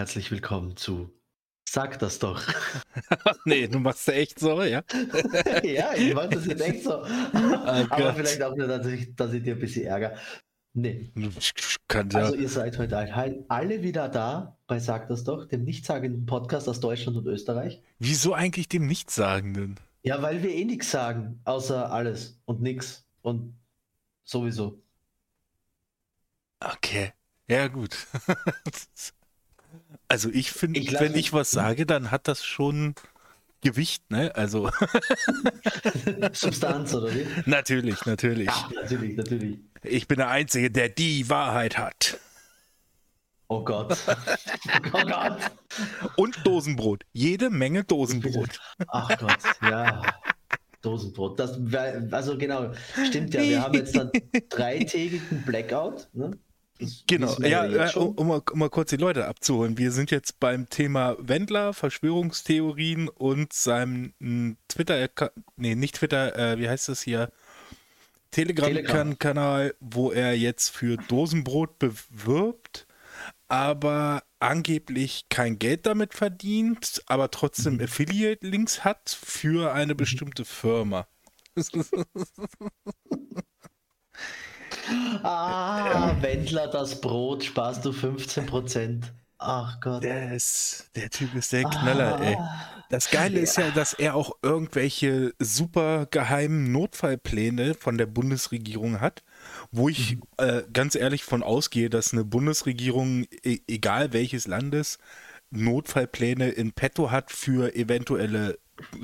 Herzlich willkommen zu Sag das doch. nee, du machst ja echt so, ja? ja, ich mach das jetzt echt so. Oh Aber vielleicht auch nur, dass ich, dass ich dir ein bisschen ärgere. Nee. Kann, ja. Also ihr seid heute alle wieder da bei Sag das doch, dem nichtssagenden Podcast aus Deutschland und Österreich. Wieso eigentlich dem Nichtssagenden? Ja, weil wir eh nichts sagen, außer alles und nix und sowieso. Okay, ja gut. Also ich finde, wenn ich was sage, dann hat das schon Gewicht, ne? Also. Substanz, oder wie? Natürlich, natürlich. Ja, natürlich, natürlich. Ich bin der Einzige, der die Wahrheit hat. Oh Gott. oh Gott. Und Dosenbrot. Jede Menge Dosenbrot. Ach Gott, ja. Dosenbrot. Das, also genau, stimmt ja. Wir haben jetzt dann dreitägigen Blackout. Ne? Genau, ja, äh, um, um, mal, um, mal, kurz die Leute abzuholen. Wir sind jetzt beim Thema Wendler, Verschwörungstheorien und seinem hm, Twitter, nee, nicht Twitter, äh, wie heißt das hier? Telegram-Kanal, wo er jetzt für Dosenbrot bewirbt, aber angeblich kein Geld damit verdient, aber trotzdem mhm. Affiliate-Links hat für eine mhm. bestimmte Firma. Ah, Wendler, das Brot, sparst du 15%. Ach Gott. Der, ist, der Typ ist der Knaller, ah, ey. Das Geile ja. ist ja, dass er auch irgendwelche super geheimen Notfallpläne von der Bundesregierung hat, wo ich mhm. äh, ganz ehrlich von ausgehe, dass eine Bundesregierung, e egal welches Landes, Notfallpläne in petto hat für eventuelle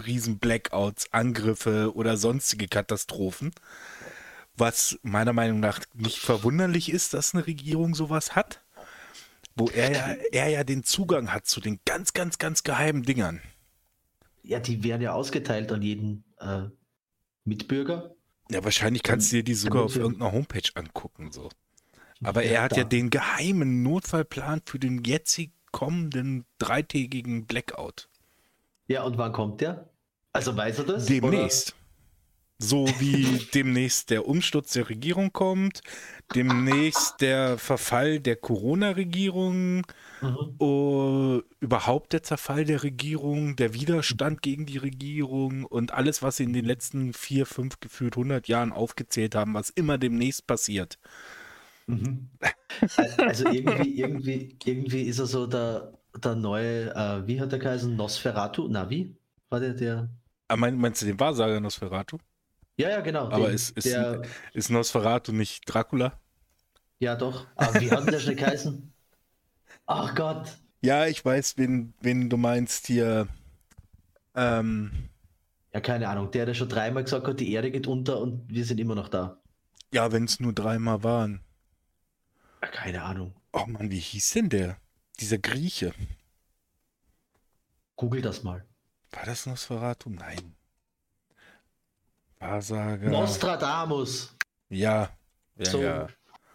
riesen Blackouts, Angriffe oder sonstige Katastrophen. Was meiner Meinung nach nicht verwunderlich ist, dass eine Regierung sowas hat, wo er ja, er ja den Zugang hat zu den ganz, ganz, ganz geheimen Dingern. Ja, die werden ja ausgeteilt an jeden äh, Mitbürger. Ja, wahrscheinlich kannst du dir die sogar auf irgendeiner Homepage angucken. So. Aber er hat ja den geheimen Notfallplan für den jetzig kommenden dreitägigen Blackout. Ja, und wann kommt der? Also weiß er das? Demnächst. Oder? So wie demnächst der Umsturz der Regierung kommt, demnächst der Verfall der Corona-Regierung, mhm. uh, überhaupt der Zerfall der Regierung, der Widerstand gegen die Regierung und alles, was sie in den letzten vier, fünf, gefühlt 100 Jahren aufgezählt haben, was immer demnächst passiert. Mhm. Also irgendwie, irgendwie, irgendwie ist er so der, der neue, äh, wie hat der geheißen, Nosferatu? Na, wie? War der der? Ah, meinst du den Wahrsager Nosferatu? Ja, ja, genau. Aber den, ist, ist, der, ist Nosferatu nicht Dracula? Ja, doch. Aber wie hat der schon geheißen? Ach Gott. Ja, ich weiß, wen, wen du meinst hier. Ähm, ja, keine Ahnung. Der, der schon dreimal gesagt hat, die Erde geht unter und wir sind immer noch da. Ja, wenn es nur dreimal waren. Keine Ahnung. Oh Mann, wie hieß denn der? Dieser Grieche. Google das mal. War das Nosferatu? Nein. Wahrsager. Nostradamus. Ja. Ja, so, ja.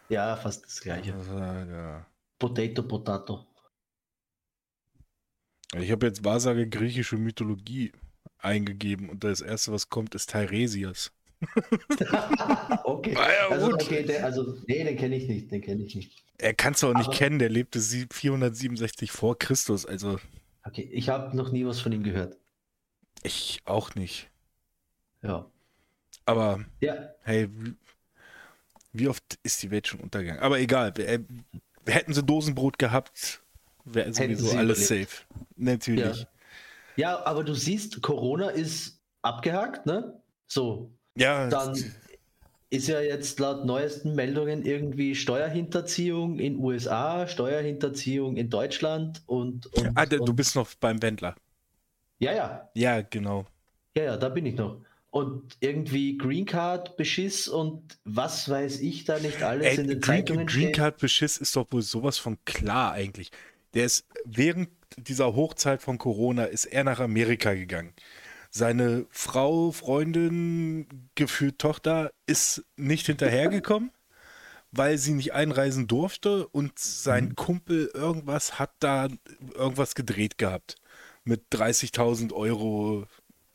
ja, fast das gleiche. Wahrsager. Potato, Potato. Ich habe jetzt Wahrsager griechische Mythologie eingegeben und das erste, was kommt, ist Teiresias. okay. Ah, ja, also, okay der, also, nee, den kenne ich nicht, den kenne ich nicht. Er kannst du auch nicht Aber, kennen, der lebte 467 vor Christus, also. Okay, ich habe noch nie was von ihm gehört. Ich auch nicht. Ja. Aber ja. hey, wie oft ist die Welt schon untergegangen? Aber egal, äh, hätten sie Dosenbrot gehabt, wäre sowieso alles überlebt. safe. Natürlich. Ja. ja, aber du siehst, Corona ist abgehakt, ne? So. Ja. Dann ist ja jetzt laut neuesten Meldungen irgendwie Steuerhinterziehung in USA, Steuerhinterziehung in Deutschland und. und ah, du bist noch beim Wendler. Ja, ja. Ja, genau. Ja, ja, da bin ich noch und irgendwie Green Card Beschiss und was weiß ich da nicht alles Ey, in den Green, Zeitungen Green Card Beschiss ist doch wohl sowas von klar eigentlich. Der ist während dieser Hochzeit von Corona ist er nach Amerika gegangen. Seine Frau, Freundin, gefühlt Tochter ist nicht hinterhergekommen, weil sie nicht einreisen durfte und sein mhm. Kumpel irgendwas hat da irgendwas gedreht gehabt mit 30.000 Euro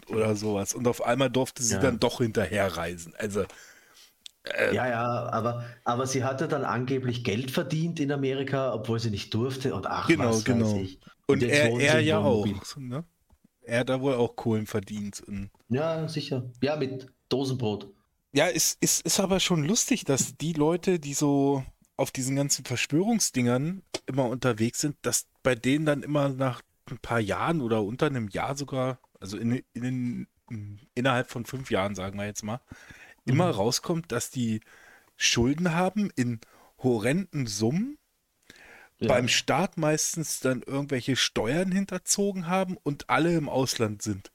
oder sowas. Und auf einmal durfte sie ja. dann doch hinterherreisen. Also Äh, ja, ja, aber, aber sie hatte dann angeblich Geld verdient in Amerika, obwohl sie nicht durfte. Und ach, genau, was genau. Weiß ich. Und, und er, er ja auch. Ne? Er hat da wohl auch Kohlen verdient. ja, sicher. Ja, mit Dosenbrot. Ja, ist, ist, ist aber schon lustig, dass die Leute, die so auf diesen ganzen Verschwörungsdingern immer unterwegs sind, dass bei denen dann immer nach ein paar Jahren oder unter einem Jahr sogar, also in, in, in innerhalb von fünf Jahren, sagen wir jetzt mal, immer mhm. rauskommt, dass die Schulden haben in horrenden Summen, ja. beim Staat meistens dann irgendwelche Steuern hinterzogen haben und alle im Ausland sind.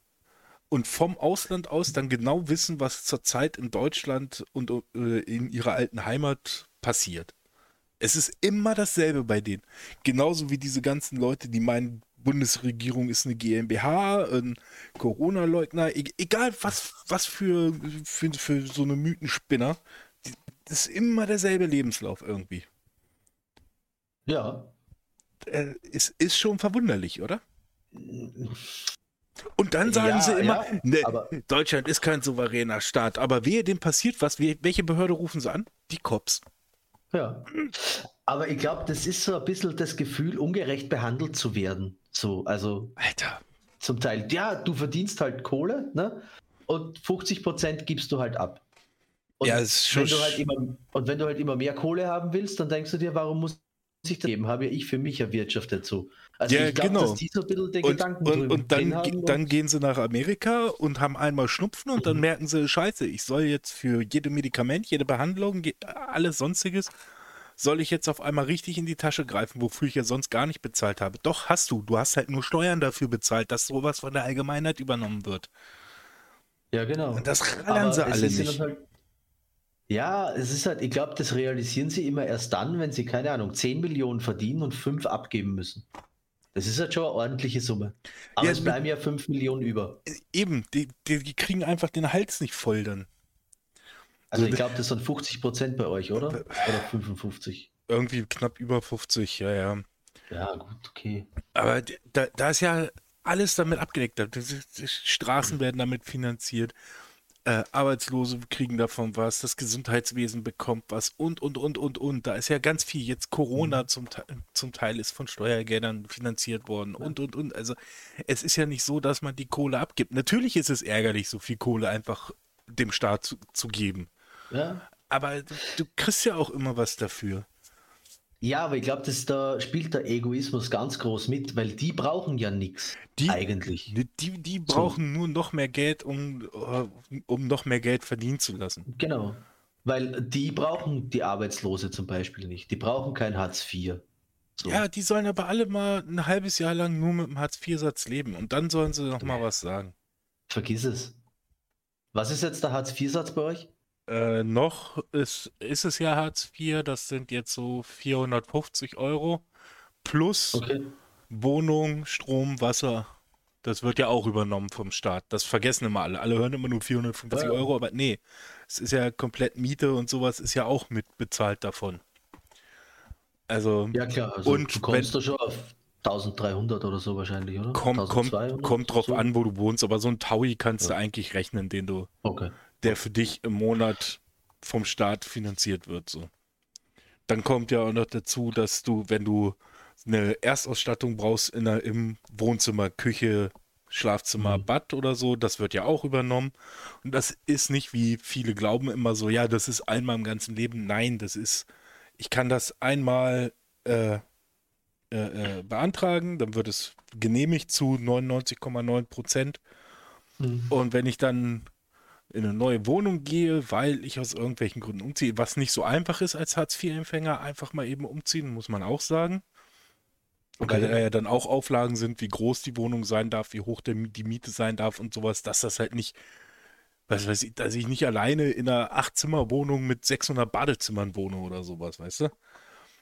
Und vom Ausland aus dann genau wissen, was zurzeit in Deutschland und äh, in ihrer alten Heimat passiert. Es ist immer dasselbe bei denen. Genauso wie diese ganzen Leute, die meinen, Bundesregierung ist eine GmbH, ein Corona-Leugner, e-, egal was, was für, für, für so eine Mythenspinner, das ist immer derselbe Lebenslauf irgendwie. Ja. Äh, es ist schon verwunderlich, oder? Und dann sagen ja, sie immer, ja, ne, Deutschland ist kein souveräner Staat, aber wehe, dem passiert was, welche Behörde rufen sie an? Die Cops. Ja. Aber ich glaube, das ist so ein bisschen das Gefühl, ungerecht behandelt zu werden. So, also. Alter. Zum Teil, ja, du verdienst halt Kohle, ne? Und 50 Prozent gibst du halt ab. Und ja, ist. Wenn du halt immer, und wenn du halt immer mehr Kohle haben willst, dann denkst du dir, warum muss ich das geben? Habe ja ich für mich erwirtschaftet so. Also ja, ich glaube, genau. dass die so ein bisschen den und, Gedanken Und, und dann, haben dann gehen sie nach Amerika und haben einmal Schnupfen und dann mhm. merken sie, scheiße, ich soll jetzt für jede Medikament, jede Behandlung, alles sonstiges soll ich jetzt auf einmal richtig in die Tasche greifen, wofür ich ja sonst gar nicht bezahlt habe. Doch hast du. Du hast halt nur Steuern dafür bezahlt, dass sowas von der Allgemeinheit übernommen wird. Ja, genau. Und das rallern sie alle nicht. Halt, ja, es ist halt, ich glaube, das realisieren sie immer erst dann, wenn sie, keine Ahnung, 10 Millionen verdienen und 5 abgeben müssen. Das ist halt schon eine ordentliche Summe. Aber ja, es bleiben ja 5 Millionen über. Eben, die, die, die kriegen einfach den Hals nicht voll dann. Also ich glaube, das sind 50 Prozent bei euch, oder? Oder 55? Irgendwie knapp über 50, ja, ja. Ja, gut, okay. Aber da, da ist ja alles damit abgedeckt. Straßen werden damit finanziert. Äh, Arbeitslose kriegen davon was, das Gesundheitswesen bekommt was und, und, und, und, und. Da ist ja ganz viel. Jetzt Corona mhm. zum, zum Teil ist von Steuergeldern finanziert worden und, und, und. Also es ist ja nicht so, dass man die Kohle abgibt. Natürlich ist es ärgerlich, so viel Kohle einfach dem Staat zu, zu geben. Ja. Aber du, du kriegst ja auch immer was dafür. Ja, aber ich glaube, da spielt der Egoismus ganz groß mit, weil die brauchen ja nichts eigentlich. Die, die brauchen so. nur noch mehr Geld, um, um noch mehr Geld verdienen zu lassen. Genau. Weil die brauchen die Arbeitslose zum Beispiel nicht. Die brauchen kein Hartz IV. So. Ja, die sollen aber alle mal ein halbes Jahr lang nur mit dem Hartz-IV-Satz leben und dann sollen sie noch mal was sagen. Vergiss es. Was ist jetzt der Hartz-IV-Satz bei euch? Äh, noch ist, ist es ja Hartz IV, das sind jetzt so 450 Euro plus okay. Wohnung, Strom, Wasser. Das wird ja auch übernommen vom Staat. Das vergessen immer alle. Alle hören immer nur 450 ja. Euro, aber nee, es ist ja komplett Miete und sowas ist ja auch mit bezahlt davon. Also, ja klar, also und du kommst wenn, da schon auf 1300 oder so wahrscheinlich, oder? Kommt, kommt, kommt drauf so? an, wo du wohnst, aber so ein Taui kannst ja. du eigentlich rechnen, den du okay der für dich im Monat vom Staat finanziert wird. So. Dann kommt ja auch noch dazu, dass du, wenn du eine Erstausstattung brauchst in der, im Wohnzimmer, Küche, Schlafzimmer, mhm. Bad oder so, das wird ja auch übernommen. Und das ist nicht, wie viele glauben, immer so, ja, das ist einmal im ganzen Leben. Nein, das ist, ich kann das einmal äh, äh, äh beantragen, dann wird es genehmigt zu 99,9 Prozent. Mhm. Und wenn ich dann in eine neue Wohnung gehe, weil ich aus irgendwelchen Gründen umziehe, was nicht so einfach ist als Hartz-IV-Empfänger, einfach mal eben umziehen, muss man auch sagen. Okay. Weil da ja dann auch Auflagen sind, wie groß die Wohnung sein darf, wie hoch der, die Miete sein darf und sowas, dass das halt nicht, was weiß ich, dass ich nicht alleine in einer Acht-Zimmer-Wohnung mit 600 Badezimmern wohne oder sowas, weißt du?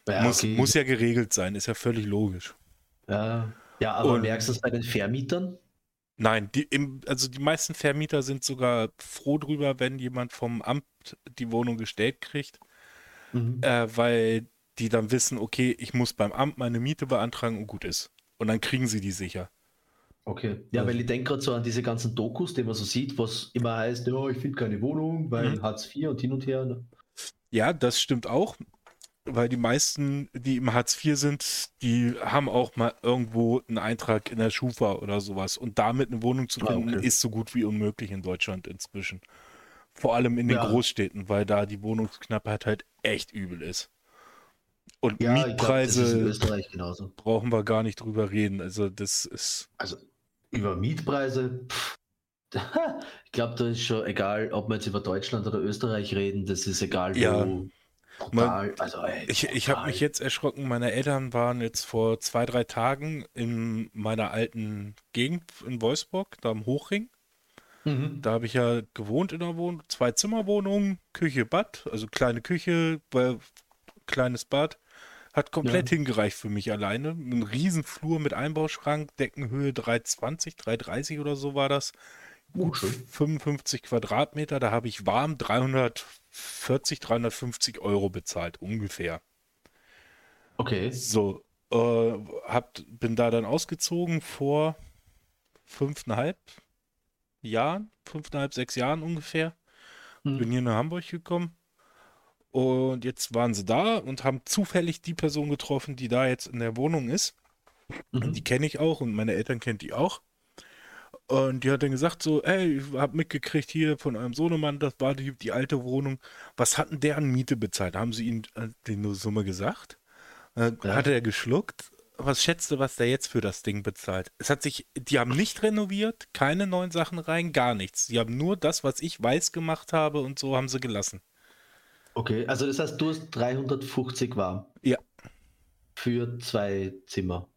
Ja, muss, okay. muss ja geregelt sein, ist ja völlig logisch. Ja, ja aber und, merkst du es bei den Vermietern? Nein, die, im, also die meisten Vermieter sind sogar froh drüber, wenn jemand vom Amt die Wohnung gestellt kriegt, mhm. äh, weil die dann wissen, okay, ich muss beim Amt meine Miete beantragen und gut ist. Und dann kriegen sie die sicher. Okay. Ja, weil ich denke gerade so an diese ganzen Dokus, die man so sieht, was immer heißt, oh, ich finde keine Wohnung, weil mhm. Hartz IV und hin und her. Ne? Ja, das stimmt auch weil die meisten, die im Hartz IV sind, die haben auch mal irgendwo einen Eintrag in der Schufa oder sowas. Und damit eine Wohnung zu ah, finden, ah, okay. ist so gut wie unmöglich in Deutschland inzwischen. Vor allem in den ja. Großstädten, weil da die Wohnungsknappheit halt echt übel ist. Und ja, Mietpreise glaub, brauchen wir gar nicht drüber reden. Also das ist. Also über Mietpreise, pff, ich glaube, da ist schon egal, ob wir jetzt über Deutschland oder Österreich reden, das ist egal, wo, Brutal. Also, ey, ich ich habe mich jetzt erschrocken. Meine Eltern waren jetzt vor zwei, drei Tagen in meiner alten Gegend in Wolfsburg, da am Hochring. Mhm. Da habe ich ja gewohnt in der Wohnung. Zwei Zimmerwohnungen, Küche, Bad, also kleine Küche, kleines Bad. Hat komplett ja. hingereicht für mich alleine. Ein riesen Flur mit Einbauschrank, Deckenhöhe 320, 330 oder so war das. Gut, 55 Quadratmeter, da habe ich warm 340, 350 Euro bezahlt, ungefähr. Okay. So, äh, hab, bin da dann ausgezogen vor fünfeinhalb Jahren, fünfeinhalb, sechs Jahren ungefähr. Hm. Bin hier nach Hamburg gekommen. Und jetzt waren sie da und haben zufällig die Person getroffen, die da jetzt in der Wohnung ist. Mhm. Die kenne ich auch und meine Eltern kennt die auch. Und die hat dann gesagt so, ey, ich hab mitgekriegt hier von eurem Sohnemann, das war die, die alte Wohnung. Was hatten der an Miete bezahlt? Haben sie ihm äh, die Summe gesagt? Äh, ja. Hat er geschluckt? Was schätzt du, was der jetzt für das Ding bezahlt? Es hat sich, die haben nicht renoviert, keine neuen Sachen rein, gar nichts. Die haben nur das, was ich weiß gemacht habe und so haben sie gelassen. Okay, also das heißt, du hast 350 warm. Ja. Für zwei Zimmer.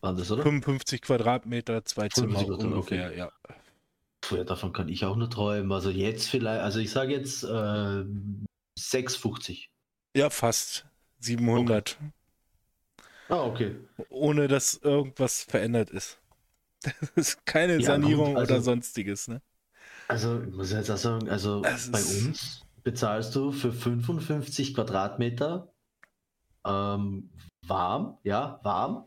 Waren das, oder? 55 Quadratmeter, zwei Zimmer ungefähr, okay. ja. Puh, davon kann ich auch nur träumen. Also jetzt vielleicht, also ich sage jetzt äh, 650. Ja, fast. 700. Okay. Ah, okay. Ohne dass irgendwas verändert ist. Das ist keine ja, Sanierung also, oder sonstiges, ne? Also, ich muss jetzt auch sagen, also das bei uns bezahlst du für 55 Quadratmeter ähm, warm, ja, warm,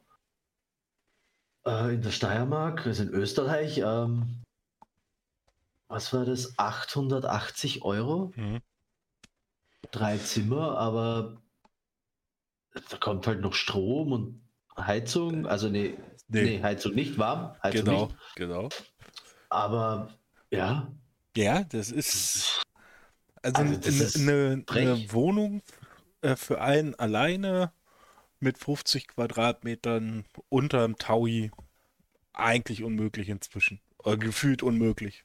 äh, in der Steiermark, also in Österreich, ähm, was war das? 880 Euro? Mhm. Drei Zimmer, aber da kommt halt noch Strom und Heizung. Also nee, nee. nee Heizung nicht, warm. Heizung genau, nicht. genau. Aber ja. Ja, das ist. Also, also das eine, eine, Wohnung äh, für einen alleine mit 50 Quadratmetern unterm Taui eigentlich unmöglich inzwischen. Oder gefühlt unmöglich.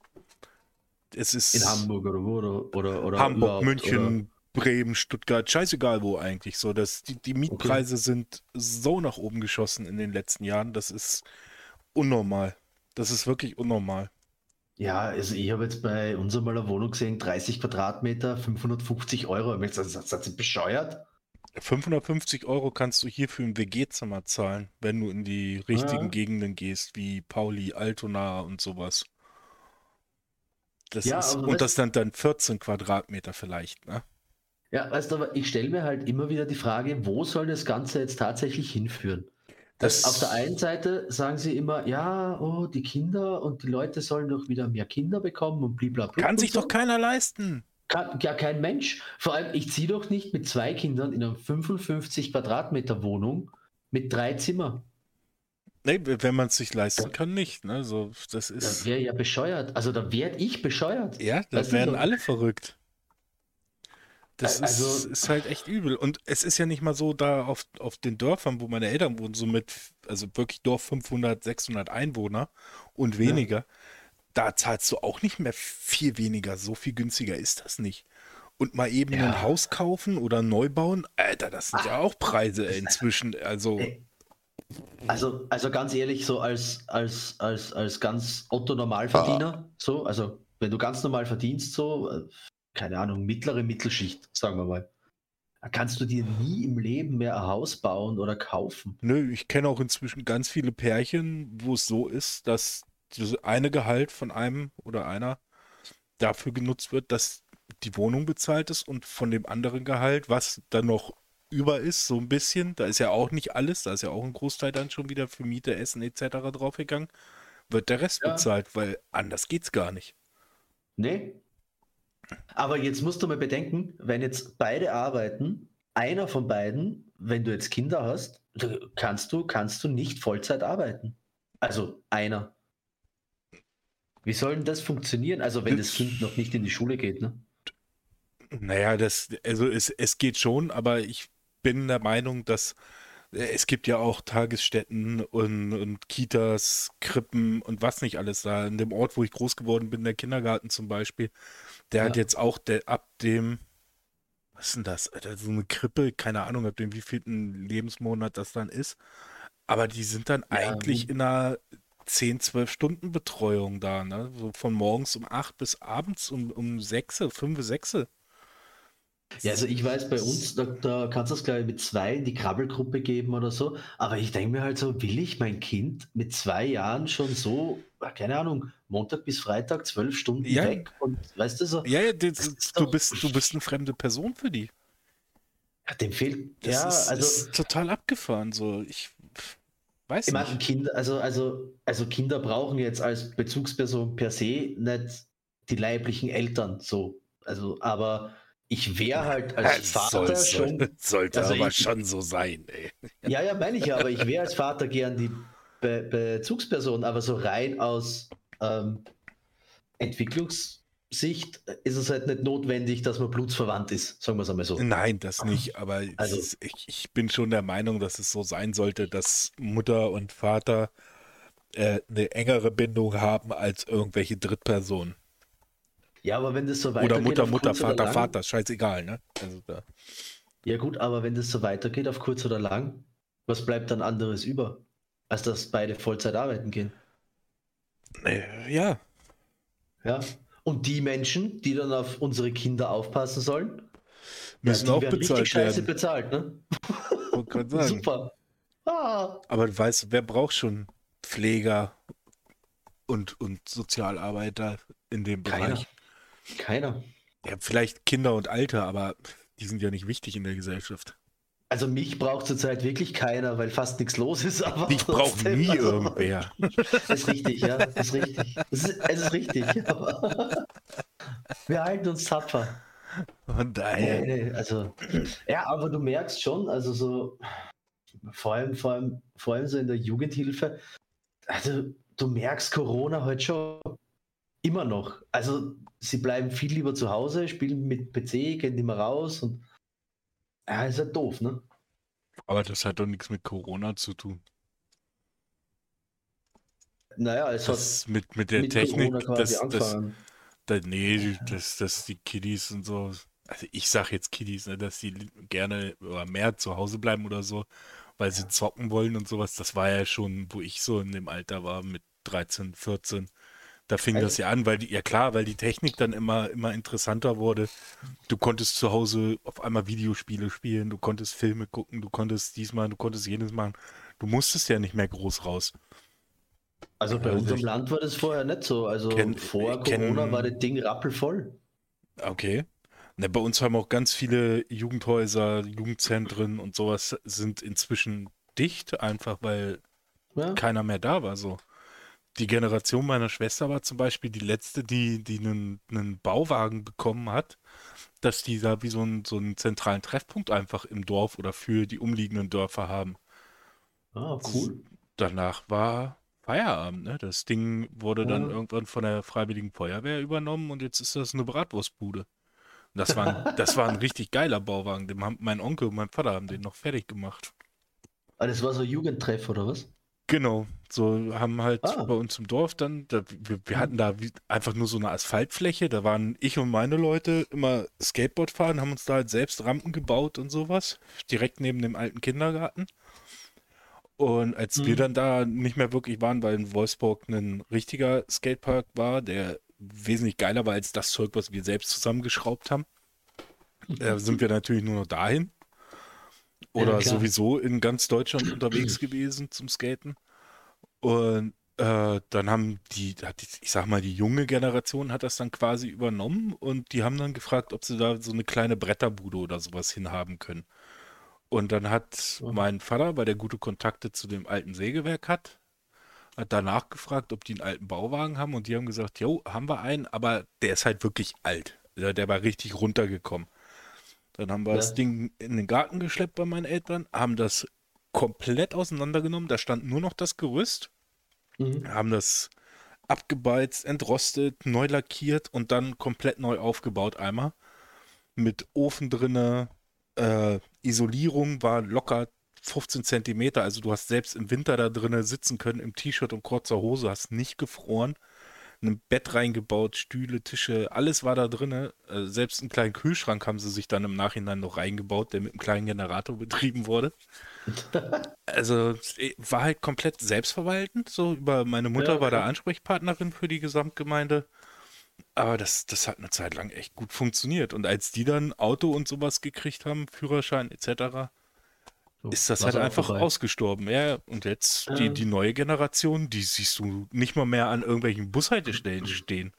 Es ist in Hamburg oder wo? Oder, oder, oder Hamburg, München, oder? Bremen, Stuttgart, scheißegal wo eigentlich. So, dass die, die Mietpreise okay. sind so nach oben geschossen in den letzten Jahren. Das ist unnormal. Das ist wirklich unnormal. Ja, also ich habe jetzt bei unserer mal Wohnung gesehen, 30 Quadratmeter, 550 Euro. Das, das, das, das bescheuert. 550 Euro kannst du hier für ein WG-Zimmer zahlen, wenn du in die richtigen ja. Gegenden gehst, wie Pauli, Altona und sowas. Das ja, ist, und das dann dann 14 Quadratmeter vielleicht, ne? Ja, weißt du, aber ich stelle mir halt immer wieder die Frage, wo soll das Ganze jetzt tatsächlich hinführen? Das auf der einen Seite sagen sie immer, ja, oh, die Kinder und die Leute sollen doch wieder mehr Kinder bekommen und blablabla. Kann sich so. doch keiner leisten. Kann, ja, kein Mensch. Vor allem, ich ziehe doch nicht mit zwei Kindern in einer 55 Quadratmeter Wohnung mit drei Zimmern. Nee, wenn man es sich leisten kann, nicht. Ne? So, das ist. Da wäre ja bescheuert. Also da werde ich bescheuert. Ja, da werden alle verrückt. Das also, ist, ist, halt echt übel. Und es ist ja nicht mal so da auf, auf den Dörfern, wo meine Eltern wohnen, so mit, also wirklich Dorf 500, 600 Einwohner und weniger. Ja da zahlst du auch nicht mehr viel weniger. So viel günstiger ist das nicht. Und mal eben ja. ein Haus kaufen oder neu bauen, Alter, das sind Ach, ja auch Preise inzwischen. Also. Also, also ganz ehrlich, so als, als, als, als ganz Otto Normalverdiener, ah. so, also wenn du ganz normal verdienst, so, äh, keine Ahnung, mittlere Mittelschicht, sagen wir mal, kannst du dir nie im Leben mehr ein Haus bauen oder kaufen. Nö, ich kenne auch inzwischen ganz viele Pärchen, wo es so ist, dass das eine Gehalt von einem oder einer dafür genutzt wird, dass die Wohnung bezahlt ist und von dem anderen Gehalt, was dann noch über ist, so ein bisschen, da ist ja auch nicht alles, da ist ja auch ein Großteil dann schon wieder für Miete, Essen etc. draufgegangen, wird der Rest ja. bezahlt, weil anders geht's gar nicht. Nee. Aber jetzt musst du mal bedenken, wenn jetzt beide arbeiten, einer von beiden, wenn du jetzt Kinder hast, kannst du, kannst du nicht Vollzeit arbeiten. Also einer. Wie soll denn das funktionieren? Also wenn das Kind noch nicht in die Schule geht, ne? Naja, das, also es, es geht schon, aber ich bin der Meinung, dass äh, es gibt ja auch Tagesstätten und, und Kitas, Krippen und was nicht alles da. In dem Ort, wo ich groß geworden bin, der Kindergarten zum Beispiel, der ja. hat jetzt auch der, ab dem, was ist denn das? Alter, so eine Krippe, keine Ahnung, ab dem wievielten Lebensmonat das dann ist. Aber die sind dann ja, eigentlich in einer 10, 12 Stunden Betreuung da, ne? So von morgens um 8 bis abends um, um 6, 5, 6. Ja, also ich weiß, bei uns, da, da kannst du es glaube ich mit zwei in die Krabbelgruppe geben oder so, aber ich denke mir halt so, will ich mein Kind mit zwei Jahren schon so, keine Ahnung, Montag bis Freitag zwölf Stunden ja. weg und weißt du so. Ja, ja das, du, bist, du bist eine fremde Person für die. Ja, dem fehlt, das ja, ist, also. Ist total abgefahren, so, ich weiß ich nicht. Kinder, also, also, also Kinder brauchen jetzt als Bezugsperson per se nicht die leiblichen Eltern, so, also, aber ich wäre halt als Vater soll, schon. Sollte also aber ich, schon so sein, ey. Ja, ja, meine ich ja, aber ich wäre als Vater gern die Be Bezugsperson, aber so rein aus ähm, Entwicklungssicht ist es halt nicht notwendig, dass man blutsverwandt ist, sagen wir es einmal so. Nein, das nicht, aber also, ist, ich, ich, bin schon der Meinung, dass es so sein sollte, dass Mutter und Vater äh, eine engere Bindung haben als irgendwelche Drittpersonen. Ja, aber wenn das so weitergeht. Oder Mutter, Mutter, Vater, lang, Vater, scheißegal, ne? Also da. Ja, gut, aber wenn das so weitergeht, auf kurz oder lang, was bleibt dann anderes über, als dass beide Vollzeit arbeiten gehen? Ja. Ja. Und die Menschen, die dann auf unsere Kinder aufpassen sollen, müssen ja, auch bezahlt richtig werden. scheiße bezahlt, ne? Super. Ah. Aber du weißt, wer braucht schon Pfleger und, und Sozialarbeiter in dem Bereich? Keiner. Ja, vielleicht Kinder und Alte, aber die sind ja nicht wichtig in der Gesellschaft. Also mich braucht zurzeit wirklich keiner, weil fast nichts los ist. Aber ich brauche nie also, irgendwer. Ist richtig, ja, ist richtig. Es ist, es ist richtig. Wir halten uns tapfer. Und daher. Nee, nee, also, ja, aber du merkst schon, also so, vor allem, vor allem, vor allem so in der Jugendhilfe, also du merkst Corona halt schon immer noch. Also sie bleiben viel lieber zu Hause, spielen mit PC, gehen nicht mehr raus und ja, ist halt doof, ne? Aber das hat doch nichts mit Corona zu tun. Naja, es das hat mit, mit der mit Technik, das, das, das, nee, dass das die Kiddies und so, also ich sag jetzt Kiddies, ne, dass die gerne oder mehr zu Hause bleiben oder so, weil sie zocken wollen und sowas, das war ja schon, wo ich so in dem Alter war mit 13, 14. Da fing also, das ja an, weil die, ja klar, weil die Technik dann immer, immer interessanter wurde. Du konntest zu Hause auf einmal Videospiele spielen, du konntest Filme gucken, du konntest diesmal, du konntest jenes machen. Du musstest ja nicht mehr groß raus. Also bei also unserem Land war das vorher nicht so. Also kenn, vor Corona kenn, war das Ding rappelvoll. Okay. Ne, bei uns haben auch ganz viele Jugendhäuser, Jugendzentren und sowas sind inzwischen dicht, einfach weil ja. keiner mehr da war so die Generation meiner Schwester war zum Beispiel die letzte, die, die einen, einen Bauwagen bekommen hat, dass die da wie so, ein, so einen zentralen Treffpunkt einfach im Dorf oder für die umliegenden Dörfer haben. Ah, cool. Danach war Feierabend, ne? Das Ding wurde ja. dann irgendwann von der Freiwilligen Feuerwehr übernommen und jetzt ist das eine Bratwurstbude. das war, ein, das war ein richtig geiler Bauwagen. Den haben, mein Onkel und mein Vater haben den noch fertig gemacht. Ah, das war so Jugendtreff oder was? Genau, so haben halt ah. bei uns im Dorf dann, da, wir, wir, hatten da einfach nur so eine Asphaltfläche, da waren ich und meine Leute immer Skateboard fahren, haben uns da halt selbst Rampen gebaut und sowas, direkt neben dem alten Kindergarten. Und als mhm. wir dann da nicht mehr wirklich waren, weil in Wolfsburg ein richtiger Skatepark war, der wesentlich geiler war als das Zeug, was wir selbst zusammengeschraubt haben, äh, sind wir natürlich nur noch dahin. Oder ja, sowieso in ganz Deutschland unterwegs gewesen zum Skaten. Und äh, dann haben die, ich sag mal, die junge Generation hat das dann quasi übernommen und die haben dann gefragt, ob sie da so eine kleine Bretterbude oder sowas hinhaben können. Und dann hat oh. mein Vater, weil der gute Kontakte zu dem alten Sägewerk hat, hat danach gefragt, ob die einen alten Bauwagen haben und die haben gesagt, jo, haben wir einen, aber der ist halt wirklich alt. Der war richtig runtergekommen. Dann haben wir ja. das Ding in den Garten geschleppt bei meinen Eltern, haben das komplett auseinandergenommen. Da stand nur noch das Gerüst. Mhm. Haben das abgebeizt, entrostet, neu lackiert und dann komplett neu aufgebaut einmal. Mit Ofen drinne, äh, Isolierung war locker 15 Zentimeter. Also du hast selbst im Winter da drinnen sitzen können im T-Shirt und kurzer Hose, hast nicht gefroren ein Bett reingebaut, Stühle, Tische, alles war da drin. Äh, selbst einen kleinen Kühlschrank haben sie sich dann im Nachhinein noch reingebaut, der mit einem kleinen Generator betrieben wurde. also war halt komplett selbstverwaltend. So über meine Mutter ja, war da Ansprechpartnerin für die Gesamtgemeinde. Aber das, das hat eine Zeit lang echt gut funktioniert. Und als die dann Auto und sowas gekriegt haben, Führerschein etc., so, ist das halt einfach vorbei. ausgestorben. Ja, und jetzt die, die neue Generation, die siehst du nicht mal mehr an irgendwelchen Bushaltestellen stehen.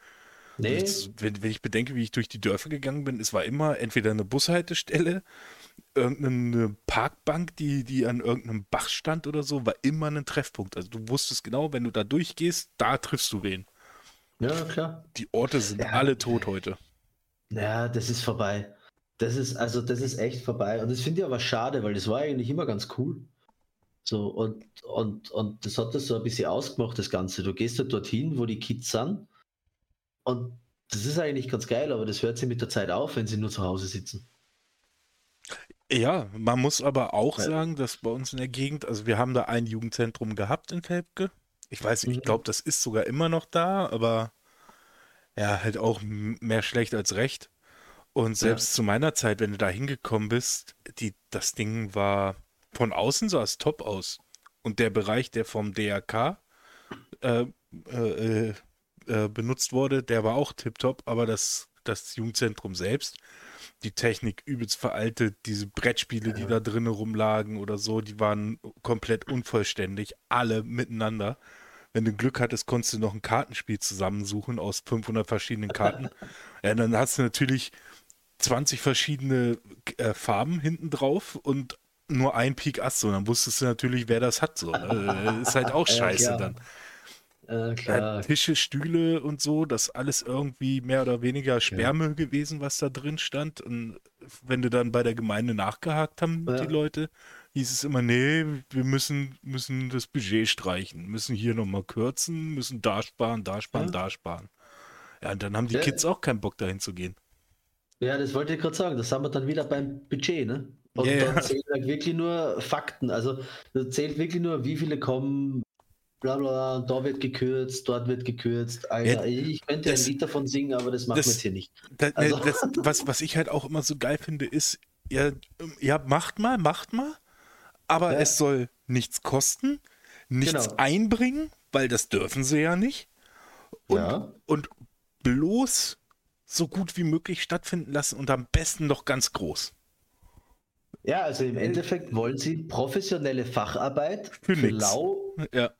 Nee. Jetzt, wenn, wenn ich bedenke, wie ich durch die Dörfer gegangen bin, es war immer entweder eine Bushaltestelle, irgendeine Parkbank, die, die an irgendeinem Bach stand oder so, war immer ein Treffpunkt. Also du wusstest genau, wenn du da durchgehst, da triffst du wen. Ja, klar. Die Orte sind ja. alle tot heute. Ja, das ist vorbei. Das ist, also das ist echt vorbei. Und das finde ich aber schade, weil das war eigentlich immer ganz cool. So, und, und, und das hat das so ein bisschen ausgemacht, das Ganze. Du gehst da halt dorthin, wo die Kids sind. Und das ist eigentlich ganz geil, aber das hört sich mit der Zeit auf, wenn sie nur zu Hause sitzen. Ja, man muss aber auch ja. sagen, dass bei uns in der Gegend, also wir haben da ein Jugendzentrum gehabt in Felbke. Ich weiß nicht, ich mhm. glaube, das ist sogar immer noch da, aber ja, halt auch mehr schlecht als recht. Und selbst ja. zu meiner Zeit, wenn du da hingekommen bist, die, das Ding war von außen sah es top aus. Und der Bereich, der vom DRK äh, äh, äh, benutzt wurde, der war auch tiptop, aber das, das Jugendzentrum selbst, die Technik übelst veraltet, diese Brettspiele, die da drinnen rumlagen oder so, die waren komplett unvollständig, alle miteinander. Wenn du Glück hattest, konntest du noch ein Kartenspiel zusammensuchen aus 500 verschiedenen Karten. ja, dann hast du natürlich 20 verschiedene äh, Farben hinten drauf und nur ein Pik Ass. So, dann wusstest du natürlich, wer das hat. So, ne? Ist halt auch scheiße ja, dann. Äh, ja, Tische, Stühle und so, das alles irgendwie mehr oder weniger Sperrmüll ja. gewesen, was da drin stand. Und wenn du dann bei der Gemeinde nachgehakt haben, die Leute, hieß es immer, nee, wir müssen, müssen das Budget streichen, müssen hier nochmal kürzen, müssen da sparen, da sparen, da sparen. Ja, und dann haben die Kids auch keinen Bock dahin zu gehen. Ja, das wollte ich gerade sagen. Das haben wir dann wieder beim Budget, ne? Und yeah. dann zählen halt wirklich nur Fakten. Also da zählt wirklich nur, wie viele kommen, bla bla, da wird gekürzt, dort wird gekürzt. Alter, ja, ich könnte das, ein Lied davon singen, aber das macht man jetzt hier nicht. Das, also. das, was, was ich halt auch immer so geil finde, ist, ja, ja macht mal, macht mal, aber ja. es soll nichts kosten, nichts genau. einbringen, weil das dürfen sie ja nicht. Und, ja. und bloß so gut wie möglich stattfinden lassen und am besten noch ganz groß. Ja, also im Endeffekt wollen sie professionelle Facharbeit für, für lau. Ja.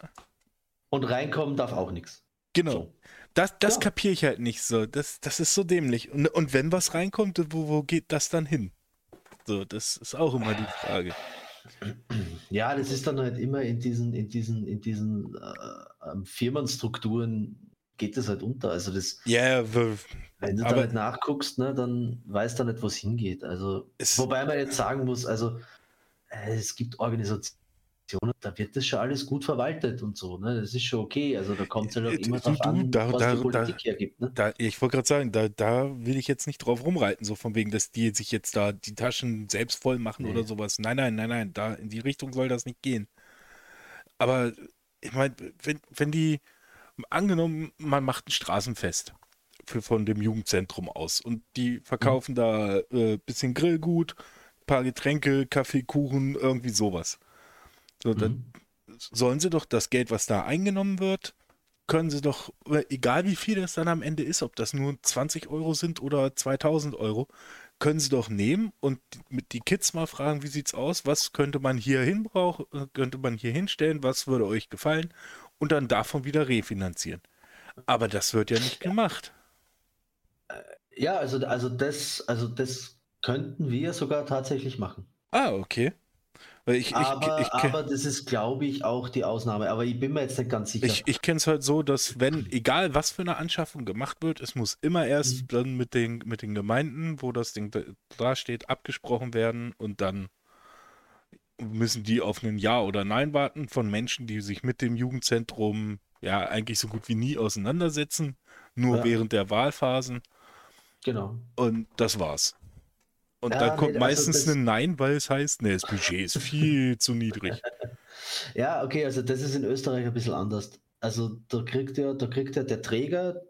Und reinkommen darf auch nichts. Genau. So. Das, das ja. kapiere ich halt nicht so. Das, das ist so dämlich. Und, und wenn was reinkommt, wo, wo geht das dann hin? So, das ist auch immer die Frage. Ja, das ist dann halt immer in diesen, in diesen, in diesen äh, ähm, Firmenstrukturen geht das halt unter. Also das. Ja, yeah, wenn du da nicht nachguckst, ne, dann weißt du nicht, wo es hingeht. Also, wobei man jetzt sagen muss, also äh, es gibt Organisationen, da wird das schon alles gut verwaltet und so. Ne? Das ist schon okay. Also da kommt es halt auch immer drauf an, da, was da, die Politik da, hergibt. Ne? Da, ich wollte gerade sagen, da, da will ich jetzt nicht drauf rumreiten, so von wegen, dass die sich jetzt da die Taschen selbst voll machen nee. oder sowas. Nein, nein, nein, nein, da in die Richtung soll das nicht gehen. Aber ich meine, wenn, wenn die, angenommen, man macht ein Straßenfest für, von dem Jugendzentrum aus und die verkaufen mhm. da äh, bisschen Grillgut, paar Getränke, Kaffee, Kuchen, irgendwie sowas. So, mhm. dann sollen sie doch das Geld, was da eingenommen wird, können sie doch, egal wie viel das dann am Ende ist, ob das nur 20 Euro sind oder 2000 Euro, können sie doch nehmen und mit die Kids mal fragen, wie sieht's aus, was könnte man hier hinbrauchen, äh, könnte man hier hinstellen, was würde euch gefallen und dann davon wieder refinanzieren. Aber das wird ja nicht gemacht. Äh, ja, also, also, das, also das könnten wir sogar tatsächlich machen. Ah, okay. Ich, aber, ich, ich, aber das ist, glaube ich, auch die Ausnahme. Aber ich bin mir jetzt nicht ganz sicher. Ich, ich kenne es halt so, dass wenn, egal was für eine Anschaffung gemacht wird, es muss immer erst mhm. dann mit den, mit den Gemeinden, wo das Ding da steht, abgesprochen werden und dann müssen die auf ein Ja oder Nein warten von Menschen, die sich mit dem Jugendzentrum ja eigentlich so gut wie nie auseinandersetzen, nur ja. während der Wahlphasen. Genau. Und das war's. Und ja, dann kommt nee, also meistens ein Nein, weil es heißt, nee, das Budget ist viel zu niedrig. Ja, okay, also das ist in Österreich ein bisschen anders. Also da kriegt ja, da kriegt ja der Träger,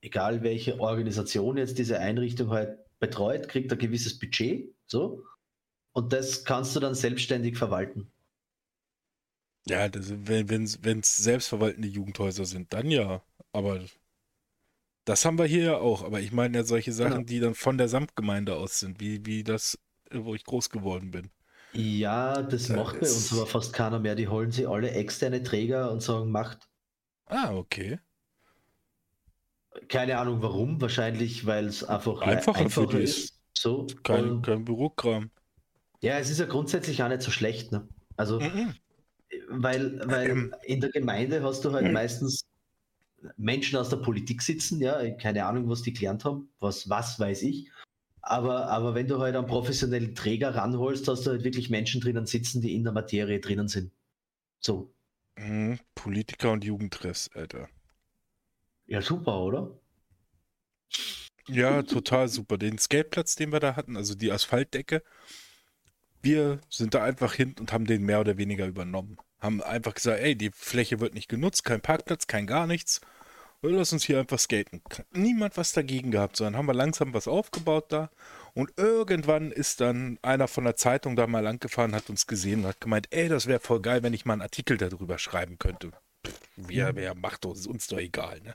egal welche Organisation jetzt diese Einrichtung halt betreut, kriegt ein gewisses Budget, so. Und das kannst du dann selbstständig verwalten. Ja, das, wenn es selbstverwaltende Jugendhäuser sind, dann ja. Aber das haben wir hier ja auch. Aber ich meine ja solche Sachen, genau. die dann von der Samtgemeinde aus sind, wie, wie das, wo ich groß geworden bin. Ja, das da macht bei uns aber fast keiner mehr. Die holen sie alle externe Träger und sagen, macht. Ah, okay. Keine Ahnung warum. Wahrscheinlich, weil es einfach einfacher, einfacher ist. So. Kein, kein Bürokram. Ja, es ist ja grundsätzlich auch nicht so schlecht. Ne? Also, mhm. weil, weil ähm. in der Gemeinde hast du halt mhm. meistens Menschen aus der Politik sitzen, ja, keine Ahnung, was die gelernt haben, was, was weiß ich. Aber, aber wenn du halt einen professionellen Träger ranholst, hast du halt wirklich Menschen drinnen sitzen, die in der Materie drinnen sind. So. Mhm, Politiker und Jugendtreffs, Alter. Ja, super, oder? Ja, total super. Den Skateplatz, den wir da hatten, also die Asphaltdecke, wir sind da einfach hin und haben den mehr oder weniger übernommen. Haben einfach gesagt, ey, die Fläche wird nicht genutzt, kein Parkplatz, kein gar nichts. Lass uns hier einfach skaten. Niemand was dagegen gehabt, sondern haben wir langsam was aufgebaut da. Und irgendwann ist dann einer von der Zeitung da mal langgefahren, hat uns gesehen und hat gemeint, ey, das wäre voll geil, wenn ich mal einen Artikel darüber schreiben könnte. wer, mhm. wer macht das? Ist uns doch egal, ne?